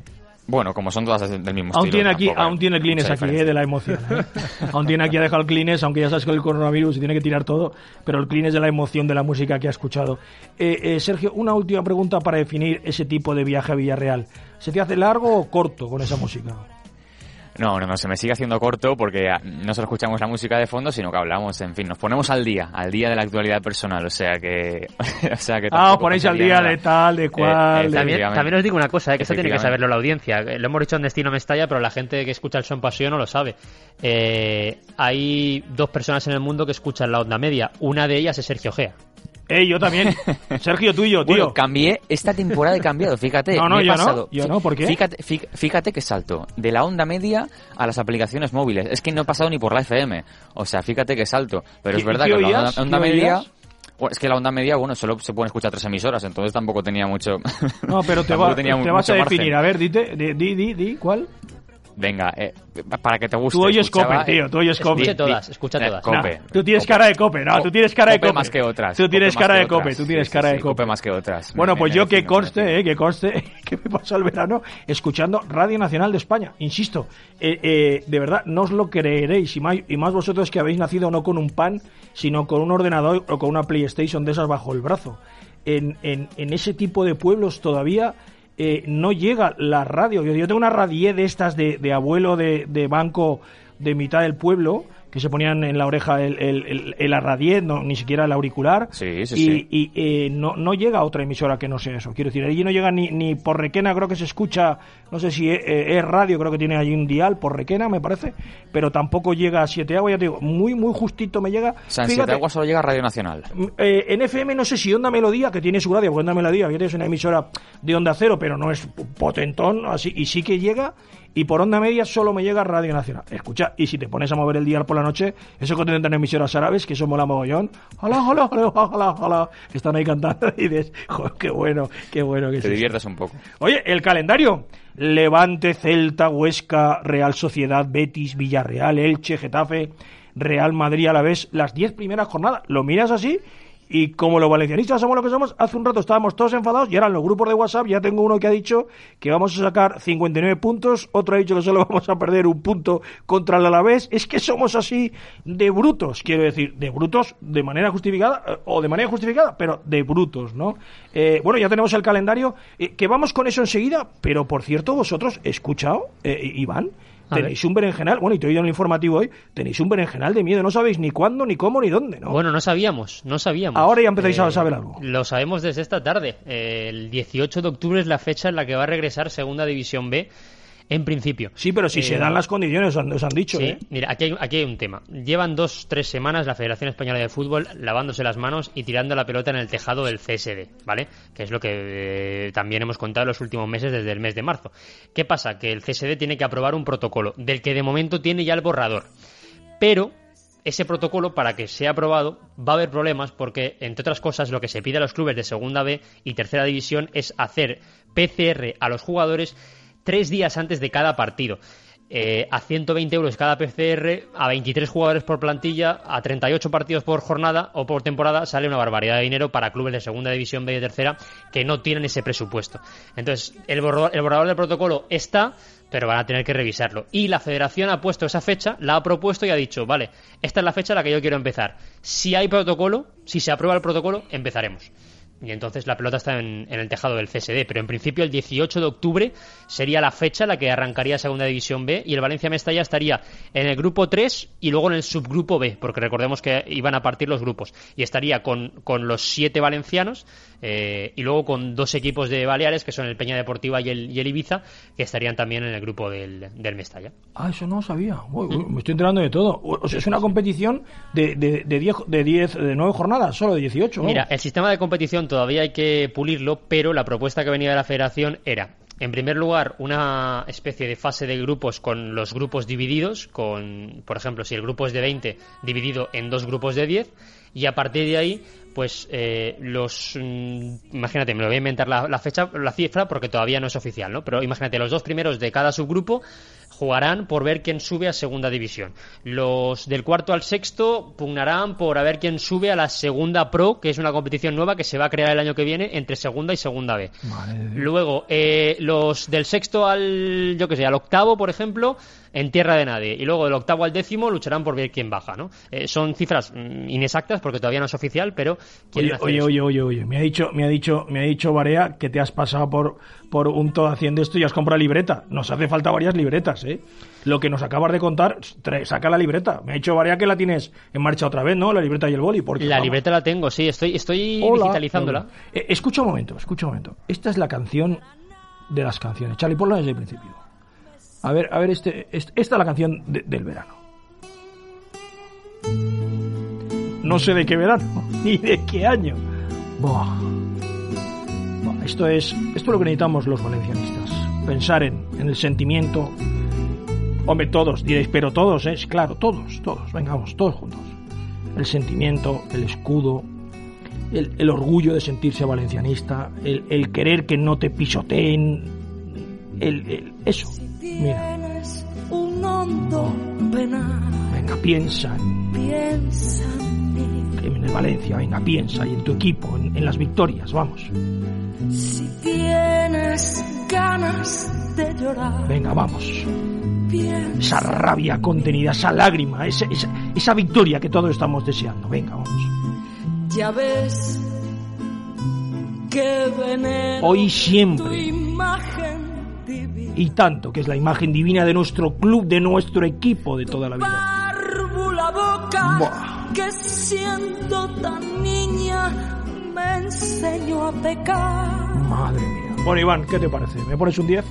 Bueno, como son todas del mismo Aún estilo. tiene aquí, tampoco aún tiene el mucha aquí, eh, de la emoción. ¿eh? aún tiene aquí, ha dejado el Kleenex, aunque ya sabes que el coronavirus y tiene que tirar todo, pero el Kleenex de la emoción de la música que ha escuchado. Eh, eh, Sergio, una última pregunta para definir ese tipo de viaje a Villarreal. ¿Se te hace largo o corto con esa música? No, no, no, se me sigue haciendo corto porque ah, no solo escuchamos la música de fondo, sino que hablamos, en fin, nos ponemos al día, al día de la actualidad personal, o sea que... o sea que Ah, os ponéis al día nada. de tal, de cual. eh, de- También, también os digo una cosa, eh, que eso tiene que saberlo la audiencia. Lo hemos dicho en Destino Mestalla, pero la gente que escucha el Son Pasión no lo sabe. Eh, hay dos personas en el mundo que escuchan la onda media. Una de ellas es Sergio Gea. Eh, yo también. Sergio, tú y yo, tío. Bueno, cambié, esta temporada he cambiado, fíjate. No, no, me he yo no, pasado, yo no, ¿por qué? Fíjate, fí- fíjate que salto de la onda media a las aplicaciones móviles. Es que no he pasado ni por la FM. O sea, fíjate que salto. Pero es ¿Qué- verdad que la onda, onda ¿Qué media... oías? Es que la onda media, bueno, solo se pueden escuchar tres emisoras, entonces tampoco tenía mucho... No, pero te, va- tenía te mucho vas a margen. definir. A ver, dite, di, di, di, di, ¿cuál? Venga, eh, para que te guste. Tú oyes Cope, tío, tú oyes Cope. Escuche di- todas, escucha eh, todas. Cope. No, tú tienes Cope. cara de cope, no, tú tienes cara de Cope cope. más que otras. Tú tienes Cope cara de cope, tú tienes cara de cope. Cope más que otras. Bueno, pues me yo que conste, eh, que conste que me pasó el verano escuchando Radio Nacional de España. Insisto, eh, eh, de verdad, no os lo creeréis, y más, y más vosotros que habéis nacido no con un pan, sino con un ordenador o con una PlayStation de esas bajo el brazo. En, en, en ese tipo de pueblos todavía eh, no llega la radio. Yo, tengo una radié de estas de, de abuelo de, de banco de mitad del pueblo que se ponían en la oreja el, el, el, el no, ni siquiera el auricular. Sí, sí, y, sí. y, eh, no, no llega a otra emisora que no sea eso. Quiero decir, allí no llega ni, ni por Requena, creo que se escucha, no sé si es, eh, es radio, creo que tiene allí un dial por Requena, me parece, pero tampoco llega a Siete Aguas, ya te digo, muy, muy justito me llega. San Fíjate, Siete Aguas solo llega a Radio Nacional. eh, en FM no sé si Onda Melodía, que tiene su radio, porque Onda Melodía es una emisora de Onda Cero, pero no es potentón, así, y sí que llega, y por Onda Media solo me llega Radio Nacional. Escucha, y si te pones a mover el dial por la noche, eso que tienen emisoras árabes, que eso mola mogollón, hola, hola, hola, hola, hola, que están ahí cantando, y dices, joder, qué bueno, qué bueno que Te esto". diviertes un poco. Oye, el calendario. Levante, Celta, Huesca, Real Sociedad, Betis, Villarreal, Elche, Getafe, Real Madrid a la vez, las 10 primeras jornadas. Lo miras así y como los valencianistas somos lo que somos, hace un rato estábamos todos enfadados y ahora en los grupos de WhatsApp ya tengo uno que ha dicho que vamos a sacar 59 puntos, otro ha dicho que solo vamos a perder un punto contra el Alavés. Es que somos así de brutos, quiero decir, de brutos de manera justificada eh, o de manera justificada, pero de brutos, ¿no? Eh, bueno, ya tenemos el calendario, eh, que vamos con eso enseguida, pero por cierto, vosotros, escuchado, eh, Iván, tenéis un berenjenal, bueno, y te he oído en el informativo hoy, tenéis un berenjenal de miedo, no sabéis ni cuándo, ni cómo, ni dónde, ¿no? Bueno, no sabíamos, no sabíamos. Ahora ya empezáis a saber algo. Lo sabemos desde esta tarde. Eh, el 18 de octubre es la fecha en la que va a regresar Segunda División B. En principio. Sí, pero si se Eh, dan las condiciones, os han, os han dicho, Sí, ¿eh? mira, aquí hay, aquí hay un tema. Llevan dos, tres semanas la Federación Española de Fútbol lavándose las manos y tirando la pelota en el tejado del CSD, ¿vale? Que es lo que eh, también hemos contado en los últimos meses desde el mes de marzo. ¿Qué pasa? Que el CSD tiene que aprobar un protocolo, del que de momento tiene ya el borrador. Pero ese protocolo, para que sea aprobado, va a haber problemas porque, entre otras cosas, lo que se pide a los clubes de Segunda B y Tercera División es hacer PCR a los jugadores tres días antes de cada partido. Eh, a 120 euros cada PCR, a 23 jugadores por plantilla, a 38 partidos por jornada o por temporada, sale una barbaridad de dinero para clubes de segunda división B y tercera que no tienen ese presupuesto. Entonces, el borrador, el borrador del protocolo está, pero van a tener que revisarlo. Y la federación ha puesto esa fecha, la ha propuesto y ha dicho, vale, esta es la fecha a la que yo quiero empezar. Si hay protocolo, si se aprueba el protocolo, empezaremos. Y entonces la pelota está en, en el tejado del CSD, pero en principio el 18 de octubre sería la fecha en la que arrancaría Segunda División B y el Valencia Mestalla estaría en el grupo 3 y luego en el subgrupo B, porque recordemos que iban a partir los grupos. Y estaría con, con los siete valencianos eh, y luego con dos equipos de Baleares, que son el Peña Deportiva y el, y el Ibiza, que estarían también en el grupo del, del Mestalla. Ah, eso no lo sabía. Uy, uy, Me estoy enterando de todo. O sea, es una competición de 10, de, de, diez, de, diez, de 9 jornadas, solo de 18. ¿no? Mira, el sistema de competición todavía hay que pulirlo, pero la propuesta que venía de la federación era, en primer lugar, una especie de fase de grupos con los grupos divididos, con, por ejemplo, si el grupo es de 20, dividido en dos grupos de 10, y a partir de ahí, pues eh, los. mm, imagínate, me lo voy a inventar la, la fecha, la cifra, porque todavía no es oficial, ¿no? Pero imagínate, los dos primeros de cada subgrupo jugarán por ver quién sube a segunda división. Los del cuarto al sexto pugnarán por a ver quién sube a la segunda pro, que es una competición nueva que se va a crear el año que viene entre segunda y segunda B. Luego, eh, los del sexto al, yo que sé, al octavo, por ejemplo, en tierra de nadie. Y luego del octavo al décimo lucharán por ver quién baja, ¿no? Eh, son cifras mm, inexactas porque todavía no es oficial, pero Oye, hacer oye, eso. oye, oye, oye, me ha dicho, me ha dicho, me ha dicho Barea que te has pasado por, por un todo haciendo esto y has comprado libreta. Nos hace falta varias libretas, ¿eh? Lo que nos acabas de contar, saca la libreta. Me ha dicho Barea que la tienes en marcha otra vez, ¿no? La libreta y el boli. Porque, La vamos, libreta la tengo, sí, estoy, estoy hola. digitalizándola. Eh, escucha un momento, escucha un momento. Esta es la canción de las canciones. Charlie, ponla desde el principio. A ver, a ver, este, este- esta es la canción de- del verano. No sé de qué verano, ni de qué año. Buah. Buah, Esto es, esto es lo que necesitamos los valencianistas. Pensar en, en el sentimiento. Hombre, todos, diréis, pero todos, es claro, todos, todos, vengamos, todos juntos. El sentimiento, el escudo, el, el orgullo de sentirse valencianista, el, el querer que no te pisoteen, el, el- eso. Mira, Tienes un hondo penal, venga, piensa en, piensa en mí. en el Valencia, venga, piensa y en tu equipo, en, en las victorias, vamos. Si tienes ganas de llorar, Venga, vamos. piensa. Esa rabia contenida, esa lágrima, esa, esa, esa victoria que todos estamos deseando. Venga, vamos. Ya ves que veneno Hoy tu siempre imagen divina. Y tanto, que es la imagen divina de nuestro club, de nuestro equipo de toda la vida. Boca Buah. que siendo tan niña me enseñó a pecar. Madre mía. Bueno, Iván, ¿qué te parece? ¿Me pones un 10?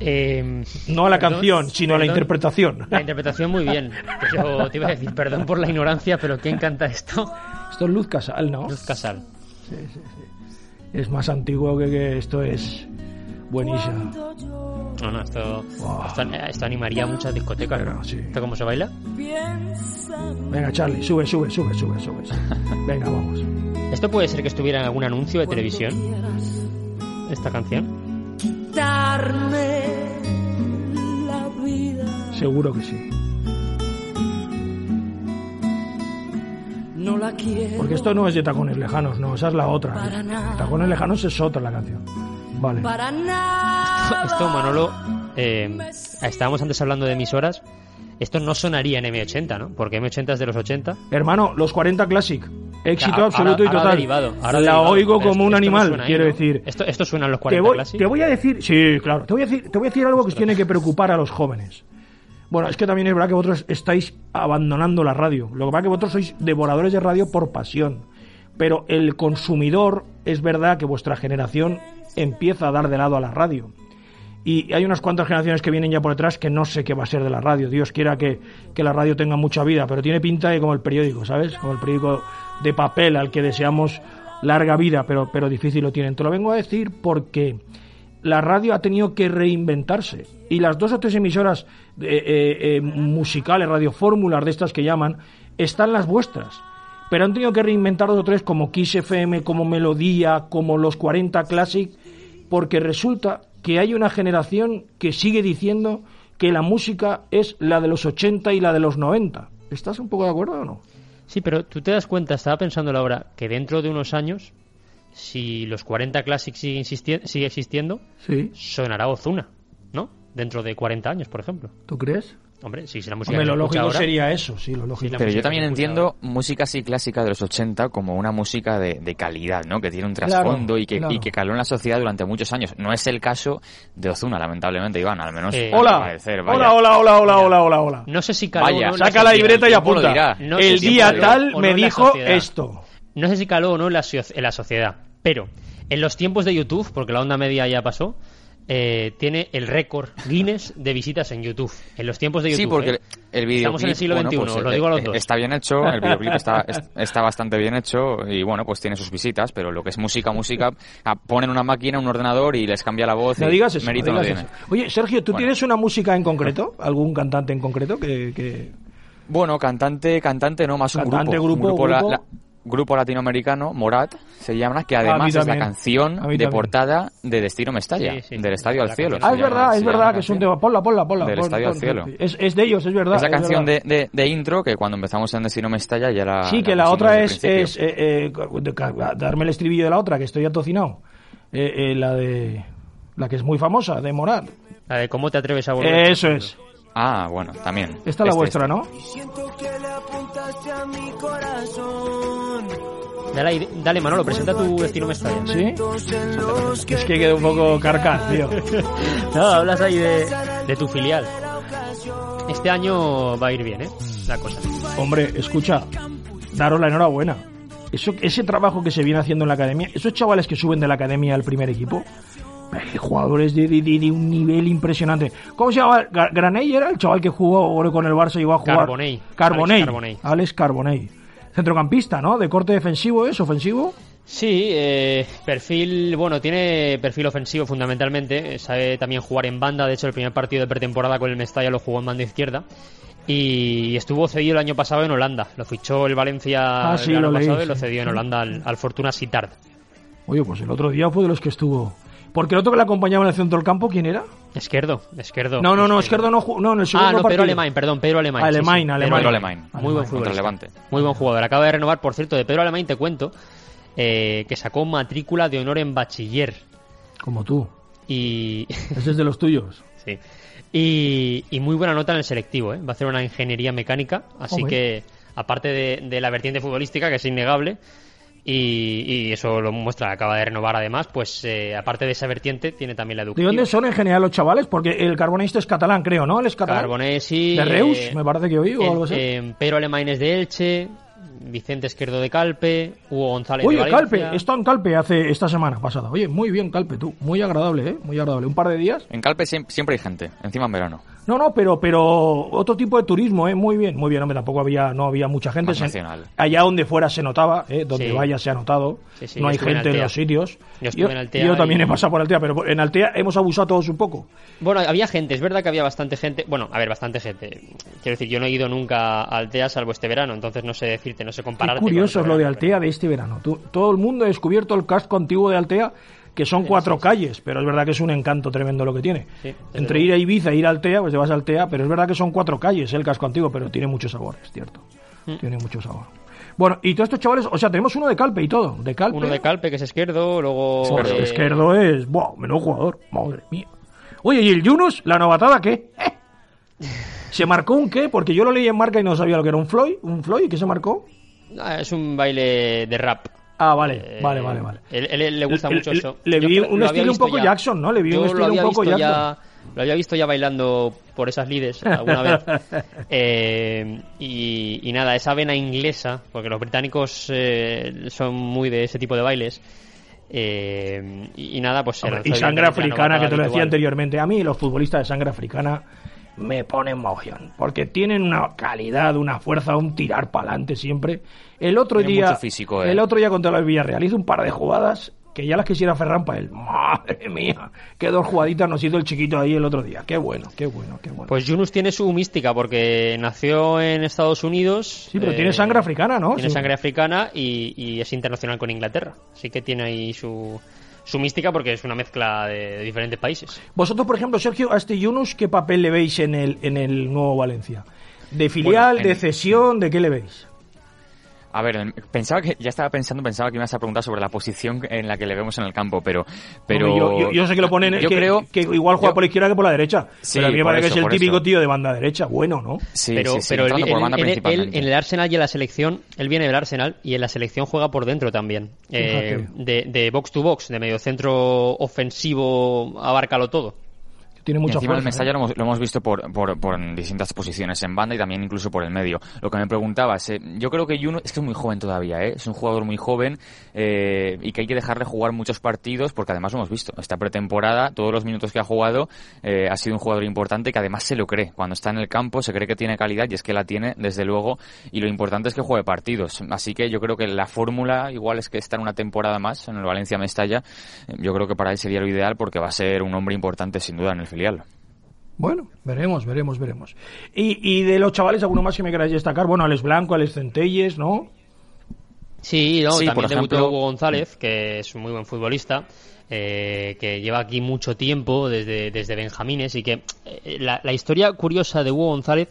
Eh, No a la perdón, canción, sino a la perdón. interpretación. La interpretación muy bien. Pero te iba a decir, perdón por la ignorancia, pero ¿quién canta esto? Esto es Luz Casal, ¿no? Luz Casal. Es más antiguo que, que esto es buenísimo. Cuando yo No, no, esto, esto, esto animaría muchas discotecas, ¿no? Pero, sí. ¿Esto cómo se baila? Venga, Charlie, sube, sube, sube, sube, sube. Venga, vamos. ¿Esto puede ser que estuviera en algún anuncio de televisión? Esta canción. quitarme la vida. Seguro que sí. No la quiero. Porque esto no es de tacones lejanos, no, esa es la otra. Para nada. Tacones lejanos es otra la canción. Vale. Para nada. Esto, Manolo, eh, estábamos antes hablando de emisoras. Esto no sonaría en M80, ¿no? Porque M80 es de los 80. Hermano, los 40 Classic. Éxito Ahora- absoluto y ahora total. derivado, ahora la derivado. oigo como esto- un no animal, ahí, quiero ¿no? decir. Esto, esto suena en los Te 40 voy, Classic. te voy a decir, sí, claro, te voy a decir, te voy a decir algo que os tiene que preocupar a los jóvenes. Bueno, es que también es verdad que vosotros estáis abandonando la radio. Lo que pasa es que vosotros sois devoradores de radio por pasión. Pero el consumidor, es verdad que vuestra generación empieza a dar de lado a la radio. y hay unas cuantas generaciones que vienen ya por detrás que no sé qué va a ser de la radio. Dios quiera que, que la radio tenga mucha vida, pero tiene pinta de como el periódico, ¿sabes? Como el periódico de papel al que deseamos larga vida, pero, pero difícil lo tienen. Te lo vengo a decir porque la radio ha tenido que reinventarse y las dos o tres emisoras eh, eh, eh, musicales, radiofórmulas de estas que llaman, están las vuestras. Pero han tenido que reinventar dos o tres como Kiss FM, como Melodía, como los 40 Classic, porque resulta que hay una generación que sigue diciendo que la música es la de los 80 y la de los 90. ¿Estás un poco de acuerdo o no? Sí, pero tú te das cuenta, estaba pensando ahora, que dentro de unos años, si los 40 Classic sigue, sigue existiendo, Sí. sonará Ozuna, ¿no? Dentro de 40 años, por ejemplo. ¿Tú crees? Hombre, si es la música Hombre, lo lógico ahora, sería eso, sí, lo lógico. Pero música yo también entiendo música así clásica de los 80 como una música de, de calidad, ¿no? Que tiene un Claro, trasfondo y, que, claro. y que caló en la sociedad durante muchos años. No es el caso de Ozuna, lamentablemente, Iván, al menos. Eh, Hola, parecer, vaya. hola, hola, hola, hola, hola, hola, hola. No sé si caló Vaya, no la Saca la libreta y apunta. No El si día tal no me dijo esto. No sé si caló o no en la, en la sociedad, pero en los tiempos de YouTube, porque la onda media ya pasó, eh, tiene el récord Guinness de visitas en YouTube. En los tiempos de YouTube. Sí, porque ¿eh? el, videoclip... Estamos en el siglo bueno, XXI, pues, os lo digo a los eh, dos. Está bien hecho, el videoclip está, es- está bastante bien hecho y bueno, pues tiene sus visitas, pero lo que es música, música, ah, ponen una máquina, un ordenador y les cambia la voz No y digas eso, mérito no no digas tiene. eso. Oye, Sergio, ¿tú Bueno. tienes una música en concreto? ¿Algún cantante en concreto que...? que- Bueno, cantante, cantante no, más un Cantante, grupo. grupo, un grupo. la- grupo latinoamericano, Morat, se llama, que A además es la canción A de también. portada de Destino Mestalla, Sí, sí. del Estadio al La Cielo. Ah, es verdad, es verdad la que es un tema. Ponla, ponla, ponla. Del pon- Estadio al Cielo. Es, es de ellos, es verdad. Es la es canción verdad. de, de, de intro que cuando empezamos en Destino Mestalla ya la. Sí, que la otra es, es eh, eh, darme el estribillo de la otra, que estoy atocinado. Eh, eh, la de la que es muy famosa, de Morat. La de cómo te atreves a volver. Eso es. Ah, bueno, también. Esta es la Este, vuestra, este. ¿no? Dale, ahí- dale, Manolo, presenta tu destino Mestalla. ¿Sí? Es que queda un poco carcas, tío. No, hablas ahí de, de tu filial. Este año va a ir bien, ¿eh? La cosa. Hombre, escucha, daros la enhorabuena. Eso, ese trabajo que se viene haciendo en la academia, esos chavales que suben de la academia al primer equipo, eh, jugadores de, de- de- de un nivel impresionante. ¿Cómo se llama? ¿Graney era el chaval que jugó con el Barça y iba a jugar? Carbonell. Carbonell. Alex Carbonell. Alex Carbonell. Centrocampista, ¿no? De corte defensivo, ¿es ofensivo? Sí, eh, perfil, bueno, tiene perfil ofensivo fundamentalmente, sabe también jugar en banda, de hecho el primer partido de pretemporada con el Mestalla lo jugó en banda izquierda y estuvo cedido el año pasado en Holanda, lo fichó el Valencia Ah, el sí, verano lo leí, pasado y lo cedió en Holanda al, al Fortuna Sittard. Oye, pues el otro día fue de los que estuvo. Porque el otro que le acompañaba en el centro del campo, ¿quién era? Izquierdo, izquierdo. No, no, no, Izquierdo no, ju- no, en el Ah, no. Pedro Alemán, perdón, Pedro Alemán. sí, sí, Alemán, Pedro Alemán. Alemán. Muy buen futbolista. Levante. Muy buen jugador. Acaba de renovar, por cierto, de Pedro Alemán te cuento eh, que sacó matrícula de honor en bachiller. Como tú. Y Ese es de los tuyos. Sí. Y, y muy buena nota en el selectivo, ¿eh? Va a hacer una ingeniería mecánica, así que, aparte de, de la vertiente futbolística, que es innegable, y, y eso lo muestra, acaba de renovar además, pues eh, aparte de esa vertiente, tiene también la ¿De educativa. dónde son en general los chavales? Porque el carbonista es catalán, creo, ¿no? Él es catalán. Carbonesi. De Reus, eh, me parece que oí, o el- algo así. eh, Pedro Alemán es de Elche, Vicente Izquierdo de Calpe, Hugo González Oye, de. Calpe, he estado en Calpe hace esta semana pasada. Oye, muy bien, Calpe, tú. Muy agradable, ¿eh? Muy agradable. Un par de días. En Calpe siem- siempre hay gente, encima en verano. No, no, pero, pero otro tipo de turismo, ¿eh? Muy bien, muy bien. Hombre, tampoco había, no había mucha gente. Se- allá donde fuera se notaba, ¿eh? Donde Sí. vaya se ha notado. Sí, sí, no hay en gente en los sitios. Yo en Altea yo también y- he pasado por Altea, pero en Altea hemos abusado todos un poco. Bueno, había gente, es verdad que había bastante gente. Bueno, a ver, bastante gente. Quiero decir, yo no he ido nunca a Altea salvo este verano, entonces no sé decirte, no sé Qué compararte. curioso con es lo de Altea de este verano. Tú- todo el mundo ha descubierto el casco antiguo de Altea, que son cuatro calles, pero es verdad que es un encanto tremendo lo que tiene. Sí, Entre ir a Ibiza e ir a Altea, pues te vas a Altea, pero es verdad que son cuatro calles el casco antiguo, pero tiene mucho sabor, es cierto. Mm. Tiene mucho sabor. Bueno, y todos estos chavales, o sea, tenemos uno de Calpe y todo. De Calpe. Uno de Calpe, que es izquierdo, luego. Joder, eh, Izquierdo es. ¡Buah! Menudo jugador. Madre mía. Oye, ¿y el Yunus? ¿La novatada qué? ¿Eh? ¿Se marcó un qué? Porque yo lo leí en marca y no sabía lo que era. ¿Un Floyd? ¿Un Floyd? ¿Qué se marcó? ah, es un baile de rap. Ah, vale, Eh, vale, vale, vale. Él, él- él le gusta Le- mucho le- eso. le vi un estilo un poco ya. Jackson, ¿no? Le vi un Yo lo estilo un poco Jackson. ya- lo había visto ya bailando por esas lides alguna vez. Eh, y, y nada, esa vena inglesa, porque los británicos eh, son muy de ese tipo de bailes. Eh, y, y nada, pues Hombre, y sangre africana, que te lo decía anteriormente. A mí los futbolistas de sangre africana me ponen mogollón, porque tienen una calidad, una fuerza, un tirar para adelante siempre. El otro Tiene día, mucho físico, ¿eh? el otro día contra el Villarreal hizo un par de jugadas que ya las quisiera Ferran para él. Madre mía, qué dos jugaditas nos hizo el chiquito ahí el otro día. Qué bueno, qué bueno, qué bueno. Pues Yunus tiene su mística porque nació en Estados Unidos. sí, pero tiene sangre africana, ¿no? Tiene Sí. sangre africana y, y es internacional con Inglaterra. Así que tiene ahí su, su mística porque es una mezcla de, de diferentes países. Vosotros, por ejemplo, Sergio, a este Yunus, ¿qué papel le veis en el, en el nuevo Valencia? ¿De filial, Bueno, de cesión, de qué le veis? A ver, en- pensaba que ya estaba pensando, pensaba que me ibas a preguntar sobre la posición en la que le vemos en el campo, pero pero yo, yo- yo sé que lo ponen yo que, creo que igual juega yo- por la izquierda que por la derecha. Sí, pero a mí me parece que es el típico eso. tío de banda derecha. Bueno, ¿no? Sí, pero sí, sí, pero él, entrando por él- banda él- él principalmente. en el Arsenal y en la selección, él viene del Arsenal y en la selección juega por dentro también. Eh, de, de box to box, de medio centro ofensivo, abárcalo todo. Tiene Y mucha encima el fuerza. Mestalla ¿eh? lo hemos, lo hemos visto por, por, por distintas posiciones, en banda y también incluso por el medio. Lo que me preguntabas, eh, yo creo que Juno es que es muy joven todavía, ¿eh? es un jugador muy joven eh, y que hay que dejarle jugar muchos partidos porque además lo hemos visto. Esta pretemporada, todos los minutos que ha jugado, eh, ha sido un jugador importante que además se lo cree. Cuando está en el campo se cree que tiene calidad y es que la tiene, desde luego, y lo importante es que juegue partidos. Así que yo creo que la fórmula igual es que estar una temporada más en el Valencia Mestalla, eh, yo creo que para él sería lo ideal porque va a ser un hombre importante sin duda en el filial. Bueno, veremos, veremos, veremos. Y, y de los chavales, alguno más que me queráis destacar. Bueno, Alex Blanco, Alex Centelles, ¿no? Sí, no, Sí, también por debutó ejemplo- Hugo González, que es un muy buen futbolista, eh, que lleva aquí mucho tiempo desde, desde Benjamines y que eh, la, la historia curiosa de Hugo González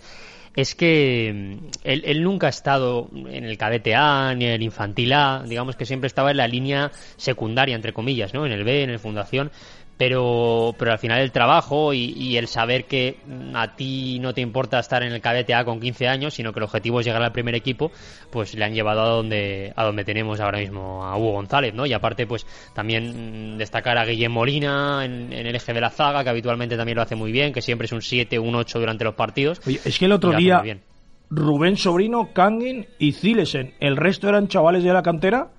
es que mm, él, él nunca ha estado en el cadete A ni en el infantil A, digamos que siempre estaba en la línea secundaria, entre comillas, ¿no? En el B, en el Fundación, pero, pero al final el trabajo y, y el saber que mm, a ti no te importa estar en el cadete A con 15 años, sino que el objetivo es llegar al primer equipo, pues le han llevado a donde, a donde tenemos ahora mismo a Hugo González, ¿no? Y aparte, pues también mm, destacar a Guillem Molina en, en el eje de la zaga, que habitualmente también lo hace muy bien, que siempre es un 7, un 8 durante los partidos. Oye, es que el otro día. Rubén Sobrino, Kangin y Zilesen, el resto eran chavales de la cantera,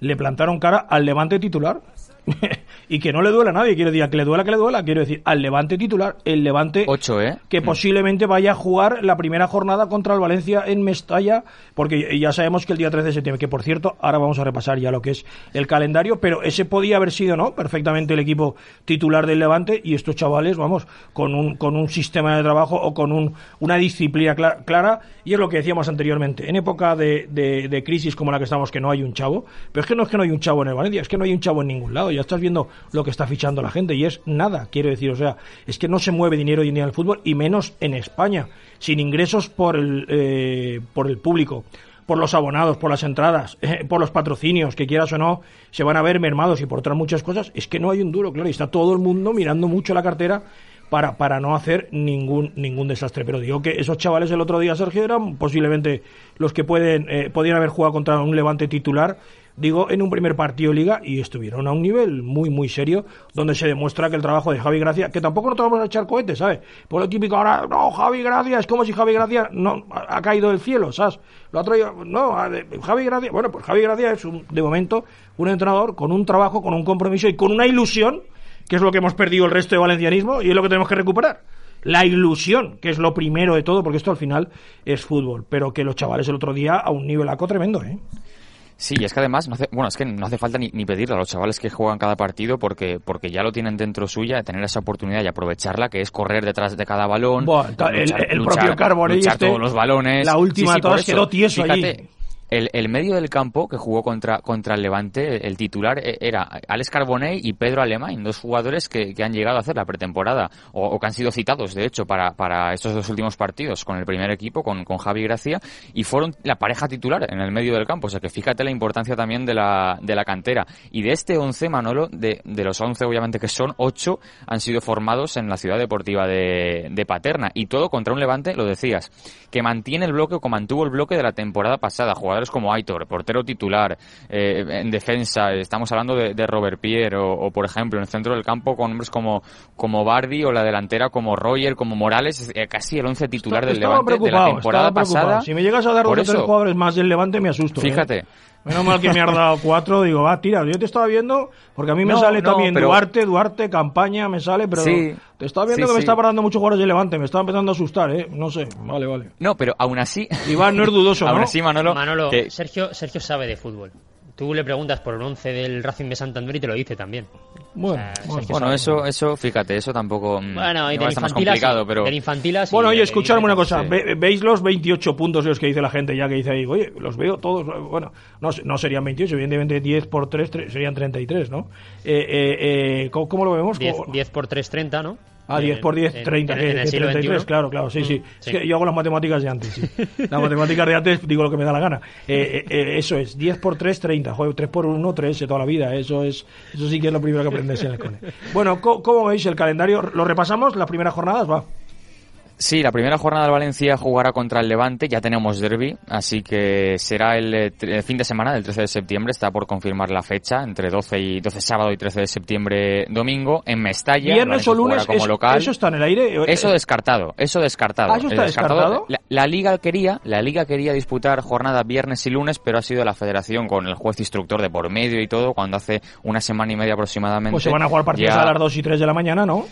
le plantaron cara al Levante titular. y que no le duela a nadie, quiero decir, a que le duela, que le duela, quiero decir, al Levante titular, el Levante Ocho, ¿eh? que Mm. posiblemente vaya a jugar la primera jornada contra el Valencia en Mestalla, porque ya sabemos que el día 13 de septiembre, que por cierto, ahora vamos a repasar ya lo que es el calendario, pero ese podía haber sido, ¿no? Perfectamente el equipo titular del Levante y estos chavales, vamos, con un, con un sistema de trabajo o con un, una disciplina cla- clara, y es lo que decíamos anteriormente, en época de, de- de crisis como la que estamos, que no hay un chavo, pero es que no es que no hay un chavo en el Valencia, es que no hay un chavo en ningún lado, ya estás viendo lo que está fichando la gente y es nada, quiero decir, o sea, es que no se mueve dinero hoy en día en el fútbol y menos en España, sin ingresos por el, eh, por el público, por los abonados, por las entradas, eh, por los patrocinios, que quieras o no, se van a ver mermados y por otras muchas cosas, es que no hay un duro, claro, y está todo el mundo mirando mucho la cartera para, para no hacer ningún ningún desastre. Pero digo que esos chavales el otro día, Sergio, eran posiblemente los que pueden eh, podían haber jugado contra un Levante titular, digo, en un primer partido de liga y estuvieron a un nivel muy, muy serio, donde se demuestra que el trabajo de Javi Gracia, que tampoco no te vamos a echar cohetes, ¿sabes? Por lo típico ahora, no, Javi Gracia, es como si Javi Gracia no ha caído del cielo, ¿sabes? Lo ha traído, no, Javi Gracia, bueno, pues Javi Gracia es un, de momento un entrenador con un trabajo, con un compromiso y con una ilusión que es lo que hemos perdido el resto de valencianismo y es lo que tenemos que recuperar. La ilusión, que es lo primero de todo, porque esto al final es fútbol, pero que los chavales el otro día a un nivelaco tremendo, ¿eh? Sí, y es que además, no hace, bueno, es que no hace falta ni, ni pedirle a los chavales que juegan cada partido porque, porque ya lo tienen dentro suya, tener esa oportunidad y aprovecharla, que es correr detrás de cada balón. Buah, el- el propio Carbonell luchar este, todos los balones. la última de por todas quedó tieso allí. El, el medio del campo que jugó contra, contra el Levante, el titular eh, era Alex Carbonell y Pedro Alemán, dos jugadores que, que han llegado a hacer la pretemporada o, o que han sido citados, de hecho, para, para estos dos últimos partidos con el primer equipo, con, con Javi Gracia, y fueron la pareja titular en el medio del campo. O sea que fíjate la importancia también de la, de la cantera. Y de este 11, Manolo, de, de los 11 obviamente que son, 8 han sido formados en la ciudad deportiva de, de Paterna. Y todo contra un Levante, lo decías, que mantiene el bloque o que mantuvo el bloque de la temporada pasada. Jugadores como Aitor, portero titular, eh, en defensa, estamos hablando de, de Robert Pierre o, o, por ejemplo, en el centro del campo con hombres como, como Bardi o la delantera como Roger, como Morales, eh, casi el 11 titular del Estaba Levante de la temporada pasada. Si me llegas a dar dos o tres jugadores más del Levante, me asusto. ¿eh? Menos mal que me has dado cuatro, digo, va, tira, yo te estaba viendo, porque a mí me No, sale no, también pero- Duarte, Duarte, campaña, me sale, pero Sí, te estaba viendo sí, que me sí. está parando muchos jugadores de Levante, me estaba empezando a asustar, ¿eh? No sé, vale, vale. No, pero aún así... Iván no es dudoso, ¿no? aún así, Manolo... Manolo, que- Sergio, Sergio sabe de fútbol. Tú le preguntas por el 11 del Racing de Santander y te lo dice también. Bueno, O sea, bueno. Bueno, eso, eso, fíjate, eso tampoco... mm, Bueno, y del está más complicado, pero... del infantil así, Bueno, oye, de- escuchadme una de- cosa. sí. Ve- ¿Veis los 28 puntos los que dice la gente ya que dice ahí? Oye, los veo todos. Bueno, no, sé- no serían 28, evidentemente 10 por 3 tre- serían 33, ¿no? Eh, eh, eh, ¿cómo, cómo lo vemos? 10, ¿Cómo- 10 por 3, 30, ¿no? Ah, 10 por 10, En- 30, en- que, en el que siglo 33, XXI. claro, claro, sí, sí. Mm, Es sí. que yo hago las matemáticas de antes, sí. Las matemáticas de antes digo lo que me da la gana. Eh, eh, eh, eso es, 10 por 3, 30. Joder, 3 por 1, 3 de toda la vida. Eso es eso sí que es lo primero que aprendes en el cole. Bueno, co- ¿cómo veis el calendario? ¿Lo repasamos? ¿Las primeras jornadas? Va. Sí, la primera jornada del Valencia jugará contra el Levante, ya tenemos derby, así que será el, eh, el fin de semana del 13 de septiembre, está por confirmar la fecha, entre 12 y 12 sábado y 13 de septiembre domingo, en Mestalla. Viernes o lunes, como eso, local. eso está en el aire. Eso descartado, eso descartado. Ah, eso está Eh, descartado. La, la liga quería, la liga quería disputar jornada viernes y lunes, pero ha sido la Federación con el juez instructor de por medio y todo, cuando hace una semana y media aproximadamente. Pues se van a jugar partidos ya- a las 2 y 3 de la mañana, ¿no?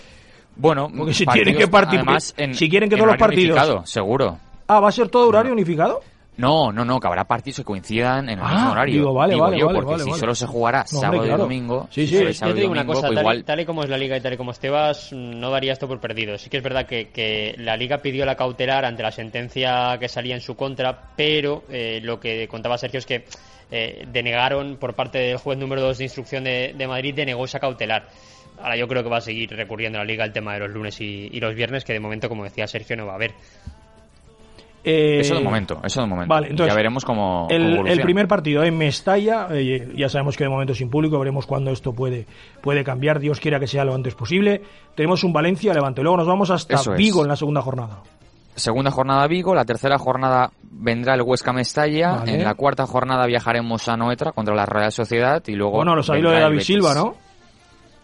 Bueno, Porque si partidos, tienen que partir- además, en- si quieren que todos los partidos- unificado, seguro. Ah, ¿va a ser todo horario unificado? No, no, no, que habrá partidos que coincidan en el Ah, mismo horario. digo, vale, vale, yo, vale, porque vale, si vale. solo se jugará No, hombre, sábado claro. y domingo, Sí, si sí. fuera Yo te digo una domingo, cosa, pues tal, igual tal y como es la liga y tal y como esté vas, no daría esto por perdido. Sí que es verdad que, que la liga pidió la cautelar ante la sentencia que salía en su contra, pero eh, lo que contaba Sergio es que eh, denegaron por parte del juez número 2 de instrucción de, de Madrid, denegó esa cautelar. Ahora yo creo que va a seguir recurriendo a la liga el tema de los lunes y, y los viernes, que de momento, como decía Sergio, no va a haber. Eh, Eso de momento, eso de momento. Vale, entonces, ya veremos cómo, cómo el, primer partido en Mestalla, eh, ya sabemos que de momento sin público, veremos cuándo esto puede, puede cambiar, Dios quiera que sea lo antes posible. Tenemos un Valencia, Levante, luego nos vamos hasta Eso es. Vigo en la segunda jornada. Segunda jornada Vigo, la tercera jornada vendrá el Huesca Mestalla, Vale. en la cuarta jornada viajaremos a Noetra contra la Real Sociedad y luego Bueno, lo sabéis lo de David. Silva, ¿no?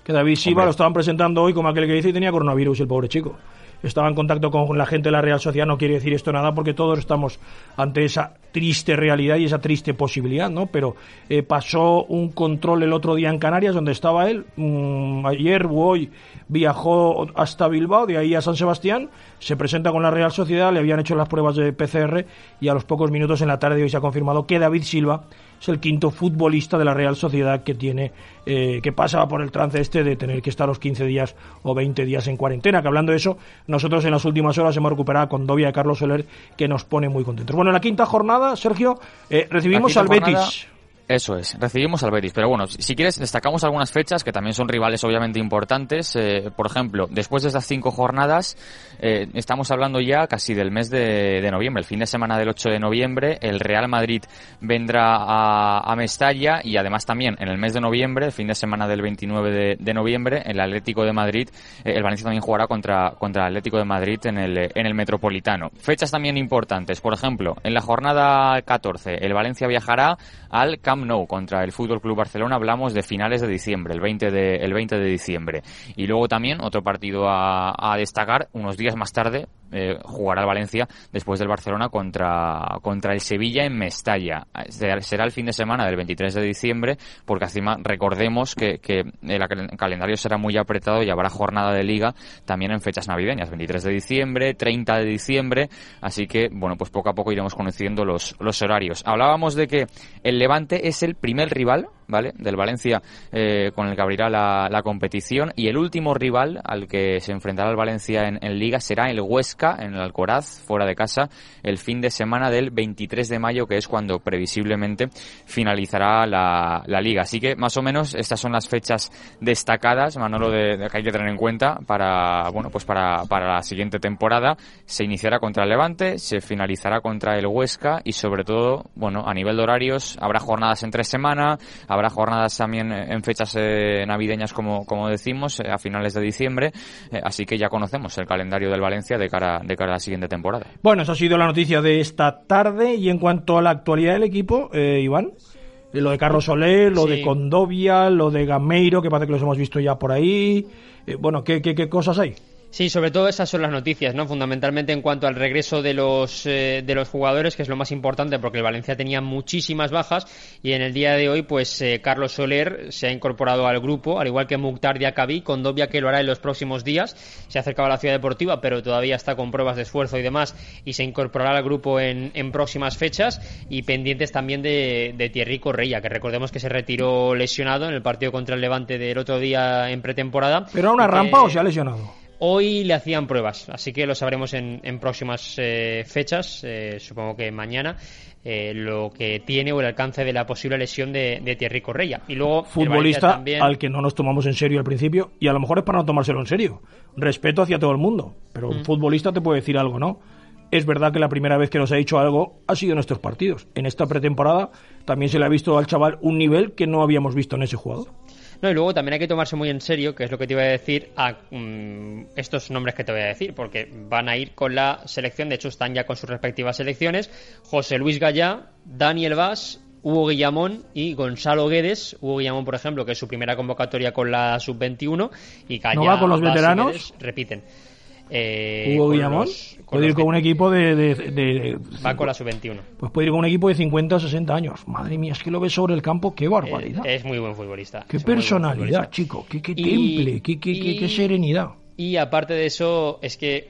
Que David Silva lo estaban presentando hoy como aquel que dice y tenía coronavirus el pobre chico. Estaba en contacto con la gente de la Real Sociedad, no quiere decir esto nada porque todos estamos ante esa triste realidad y esa triste posibilidad, ¿no? Pero eh, pasó un control el otro día en Canarias donde estaba él, mm, ayer u hoy viajó hasta Bilbao, de ahí a San Sebastián, se presenta con la Real Sociedad, le habían hecho las pruebas de PCR y a los pocos minutos en la tarde de hoy se ha confirmado que David Silva es el quinto futbolista de la Real Sociedad que tiene eh, que pasa por el trance este de tener que estar los 15 días o 20 días en cuarentena. Que hablando de eso, nosotros en las últimas horas hemos recuperado con Condovia de Carlos Soler, que nos pone muy contentos. Bueno, en la quinta jornada, Sergio, eh, recibimos al Betis. Eso es, recibimos al Betis. Pero bueno, si quieres, destacamos algunas fechas que también son rivales obviamente importantes. Eh, por ejemplo, después de estas cinco jornadas, eh, estamos hablando ya casi del mes de, noviembre, el fin de semana del 8 de noviembre, el Real Madrid vendrá a, Mestalla y además también en el mes de noviembre, el fin de semana del 29 de, de noviembre, el Atlético de Madrid, eh, el Valencia también jugará contra, contra el Atlético de Madrid en el, en el Metropolitano. Fechas también importantes, por ejemplo, en la jornada 14, el Valencia viajará al Camp Nou contra el Fútbol Club Barcelona. Hablamos de finales de diciembre, el 20 de, el 20 de diciembre. Y luego también otro partido a, a destacar, unos días más tarde, eh, jugará el Valencia después del Barcelona contra, contra el Sevilla en Mestalla. Será, el fin de semana del 23 de diciembre, porque encima recordemos que, el cal- calendario será muy apretado y habrá jornada de liga también en fechas navideñas, 23 de diciembre, 30 de diciembre, así que, bueno, pues poco a poco iremos conociendo los, los horarios. Hablábamos de que el Levante es el primer rival, ¿vale?, del Valencia eh, con el que abrirá la, la competición y el último rival al que se enfrentará el Valencia en, liga será el Huesca en el Alcoraz, fuera de casa, el fin de semana del 23 de mayo, que es cuando previsiblemente finalizará la, la liga. Así que más o menos estas son las fechas destacadas, Manolo, de, de que hay que tener en cuenta para, bueno, pues para, para la siguiente temporada. Se iniciará contra el Levante, se finalizará contra el Huesca y sobre todo, bueno, a nivel de horarios habrá jornadas entre semana, habrá jornadas también en fechas eh, navideñas como, como decimos, eh, a finales de diciembre, eh, así que ya conocemos el calendario del Valencia de cara, de cara a la siguiente temporada. Bueno, esa ha sido la noticia de esta tarde. Y en cuanto a la actualidad del equipo, eh, Iván, eh, lo de Carlos Soler, lo Sí. de Condovia, lo de Gameiro, que parece que los hemos visto ya por ahí. Eh, bueno, ¿qué, qué, qué cosas hay? Sí, sobre todo esas son las noticias, ¿no? Fundamentalmente en cuanto al regreso de los, eh, de los jugadores, que es lo más importante porque el Valencia tenía muchísimas bajas y en el día de hoy, pues eh, Carlos Soler se ha incorporado al grupo, al igual que Mukhtar Diakabi, con Dobia que lo hará en los próximos días. Se ha acercado a la ciudad deportiva, pero todavía está con pruebas de esfuerzo y demás y se incorporará al grupo en, en próximas fechas y pendientes también de, de Thierry Correia, que recordemos que se retiró lesionado en el partido contra el Levante del otro día en pretemporada. ¿Pero a una rampa o se ha lesionado? Hoy le hacían pruebas, así que lo sabremos en, en próximas eh, fechas, eh, supongo que mañana, eh, lo que tiene o el alcance de la posible lesión de, de Thierry Correia. Y luego Futbolista también- al que no nos tomamos en serio al principio, y a lo mejor es para no tomárselo en serio. Respeto hacia todo el mundo, pero Mm. un futbolista te puede decir algo, ¿no? Es verdad que la primera vez que nos ha dicho algo ha sido en estos partidos. En esta pretemporada también se le ha visto al chaval un nivel que no habíamos visto en ese jugador. No, y luego también hay que tomarse muy en serio, que es lo que te iba a decir, a mm, estos nombres que te voy a decir, porque van a ir con la selección, de hecho están ya con sus respectivas selecciones, José Luis Gallá, Daniel Vaz, Hugo Guillamón y Gonzalo Guedes. Hugo Guillamón, por ejemplo, que es su primera convocatoria con la sub-21 y Gallá, ¿No va con los Vaz veteranos? Guedes repiten. Eh, Hugo Guillamón los- puede ir con un equipo de, de- de- Va con la sub-21. Pues puede ir con un equipo de 50 o 60 años. Madre mía, es que lo ves sobre el campo, qué barbaridad. Eh, es muy buen futbolista. qué personalidad, futbolista. chico. Qué, qué Y- temple, qué, qué, qué- serenidad. Y aparte de eso, es que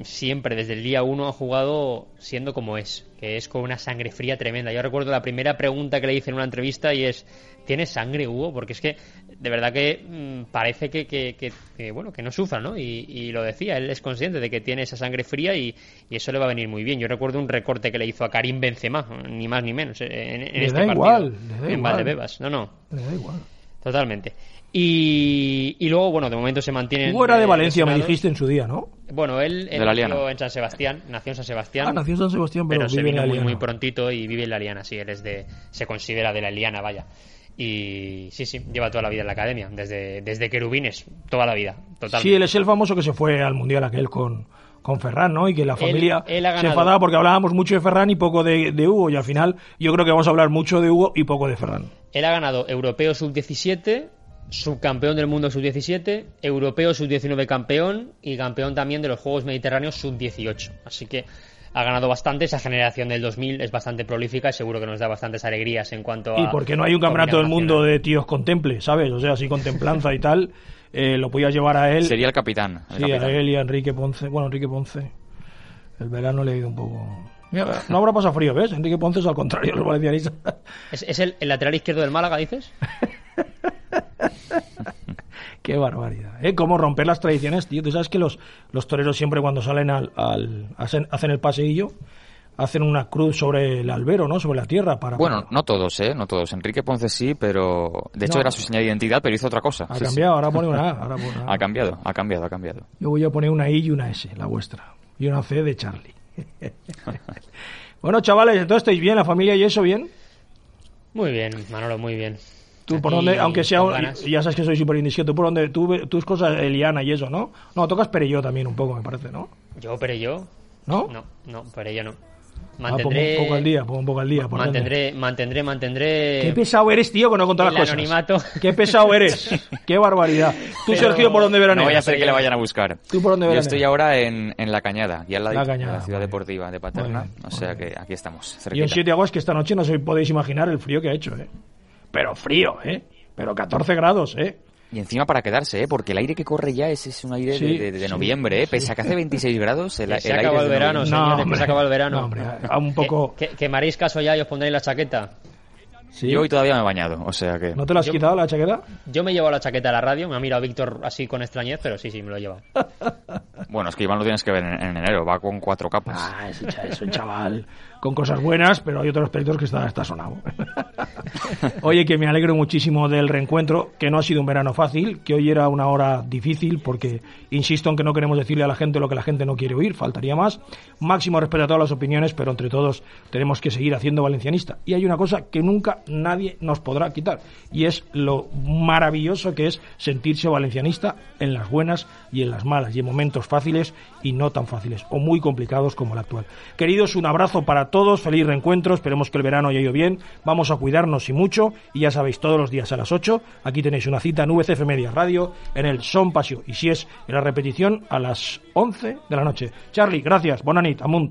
mm, siempre, desde el día uno, ha jugado siendo como es, que es con una sangre fría tremenda. Yo recuerdo la primera pregunta que le hice en una entrevista y es, ¿tienes sangre, Hugo? Porque es que, de verdad que mm, parece que, que- que- que, bueno, que no sufra, ¿no? Y, y lo decía, él es consciente de que tiene esa sangre fría y, y eso le va a venir muy bien. Yo recuerdo un recorte que le hizo a Karim Benzema, ni más ni menos, en, en Le este da partido. igual, le da en igual. Valdebebas. No, no, Le da igual. totalmente. Y, y luego, bueno, de momento se mantiene. Hugo era de Valencia, me dijiste en su día, ¿no? Bueno, él, nació en San Sebastián, nació en San Sebastián. Ah, nació en San Sebastián, pero, pero se vive en vino la muy, Liana. muy prontito y vive en la Liana, sí, él es de, se considera de la Liana, vaya. Y sí, sí, lleva toda la vida en la academia, desde, desde querubines, toda la vida, totalmente. Sí, él es el famoso que se fue al Mundial aquel con, con Ferran, ¿no? Y que la familia él se enfadaba porque hablábamos mucho de Ferran y poco de, de Hugo. Y al final yo creo que vamos a hablar mucho de Hugo y poco de Ferran. Él ha ganado Europeo Sub-17, subcampeón del mundo Sub-17, Europeo Sub-19 campeón y campeón también de los Juegos Mediterráneos Sub-18. Así que ha ganado bastante, esa generación del 2000 es bastante prolífica y seguro que nos da bastantes alegrías en cuanto a... Y porque no hay un campeonato del mundo de tíos contemple, ¿sabes? O sea, así contemplanza y tal. eh, lo podías llevar a él. Sería el capitán. el Sí, capitán. a él y a Enrique Ponce. Bueno, Enrique Ponce. El verano le ha ido un poco. Mira, no habrá pasado frío, ¿ves? Enrique Ponce es al contrario, los valencianistas. ¿Es, es el, el lateral izquierdo del Málaga, dices? Qué barbaridad. ¿eh? Cómo romper las tradiciones, tío. Tú sabes que los, los toreros siempre cuando salen al, al- hacen, hacen el paseillo, hacen una cruz sobre el albero, ¿no? Sobre la tierra para. Bueno, no todos, ¿eh? No todos. Enrique Ponce sí, pero... De hecho No. era su señal de identidad, pero hizo otra cosa. Ha Sí, sí. cambiado, ahora pone una A. Ahora pone una A. Ha cambiado, ha cambiado, ha cambiado. Yo voy a poner una I y una S, la vuestra. Y una C de Charlie. bueno, chavales, entonces estáis bien, la familia y eso, ¿bien? Muy bien, Manolo, muy bien. Tú por donde, aunque sea, ya sabes que soy súper indiscreto, tú por donde, tú, tus cosas, Eliana y eso, ¿no? No, tocas Perelló también un poco, me parece, ¿no? Yo, pero yo... ¿No? No, no, pero yo no. Ah, pongo Mantendré... un poco al día, pongo un poco al día. por dónde. Mantendré, mantendré, mantendré... Qué pesado eres, tío, que no contar las cosas. anonimato. Qué pesado eres. Qué barbaridad. Tú, Pero- Sergio, ¿por dónde No veraneas? vaya a ser que le vayan a buscar. ¿Tú por dónde Yo veraneas? estoy ahora en, en La Cañada, y al lado La de Cañada, la ciudad muy deportiva de Paterna. O sea que aquí estamos, Yo en cerquita. Siete Aguas, que esta noche no os podéis imaginar el frío que ha hecho, ¿eh? Pero frío, ¿eh? Pero 14 grados, ¿eh? Y encima para quedarse, ¿eh? Porque el aire que corre ya es, es un aire Sí, de, de- de sí, noviembre, ¿eh? Pese a que hace 26 grados, el, se el aire acaba el verano, señores, hombre. se acaba el verano. No, hombre, a un poco... Que, que, que me haréis caso ya y os pondréis la chaqueta. Sí. Yo hoy todavía me he bañado, o sea que... ¿No te la has Yo- quitado la chaqueta? Yo me he llevado la chaqueta a la radio, me ha mirado Víctor así con extrañez, pero sí, sí, me lo he llevado. Bueno, es que Iván lo tienes que ver en, en enero, va con cuatro capas. Ah, es un chaval con cosas buenas, pero hay otros aspectos que está, está sonado. Oye, que me alegro muchísimo del reencuentro, que no ha sido un verano fácil, que hoy era una hora difícil, porque insisto en que no queremos decirle a la gente lo que la gente no quiere oír, faltaría más. Máximo respeto a todas las opiniones, pero entre todos tenemos que seguir haciendo valencianista. Y hay una cosa que nunca nadie nos podrá quitar, y es lo maravilloso que es sentirse valencianista en las buenas y en las malas, y en momentos fáciles y no tan fáciles, o muy complicados como el actual. Queridos, un abrazo para todos, feliz reencuentro, esperemos que el verano haya ido bien, vamos a cuidarnos y mucho, y ya sabéis, todos los días a las 8, aquí tenéis una cita en VCF Media Radio, en el Son Pasio, y si es en la repetición, a las 11 de la noche. Charlie, gracias, bonanit, amunt.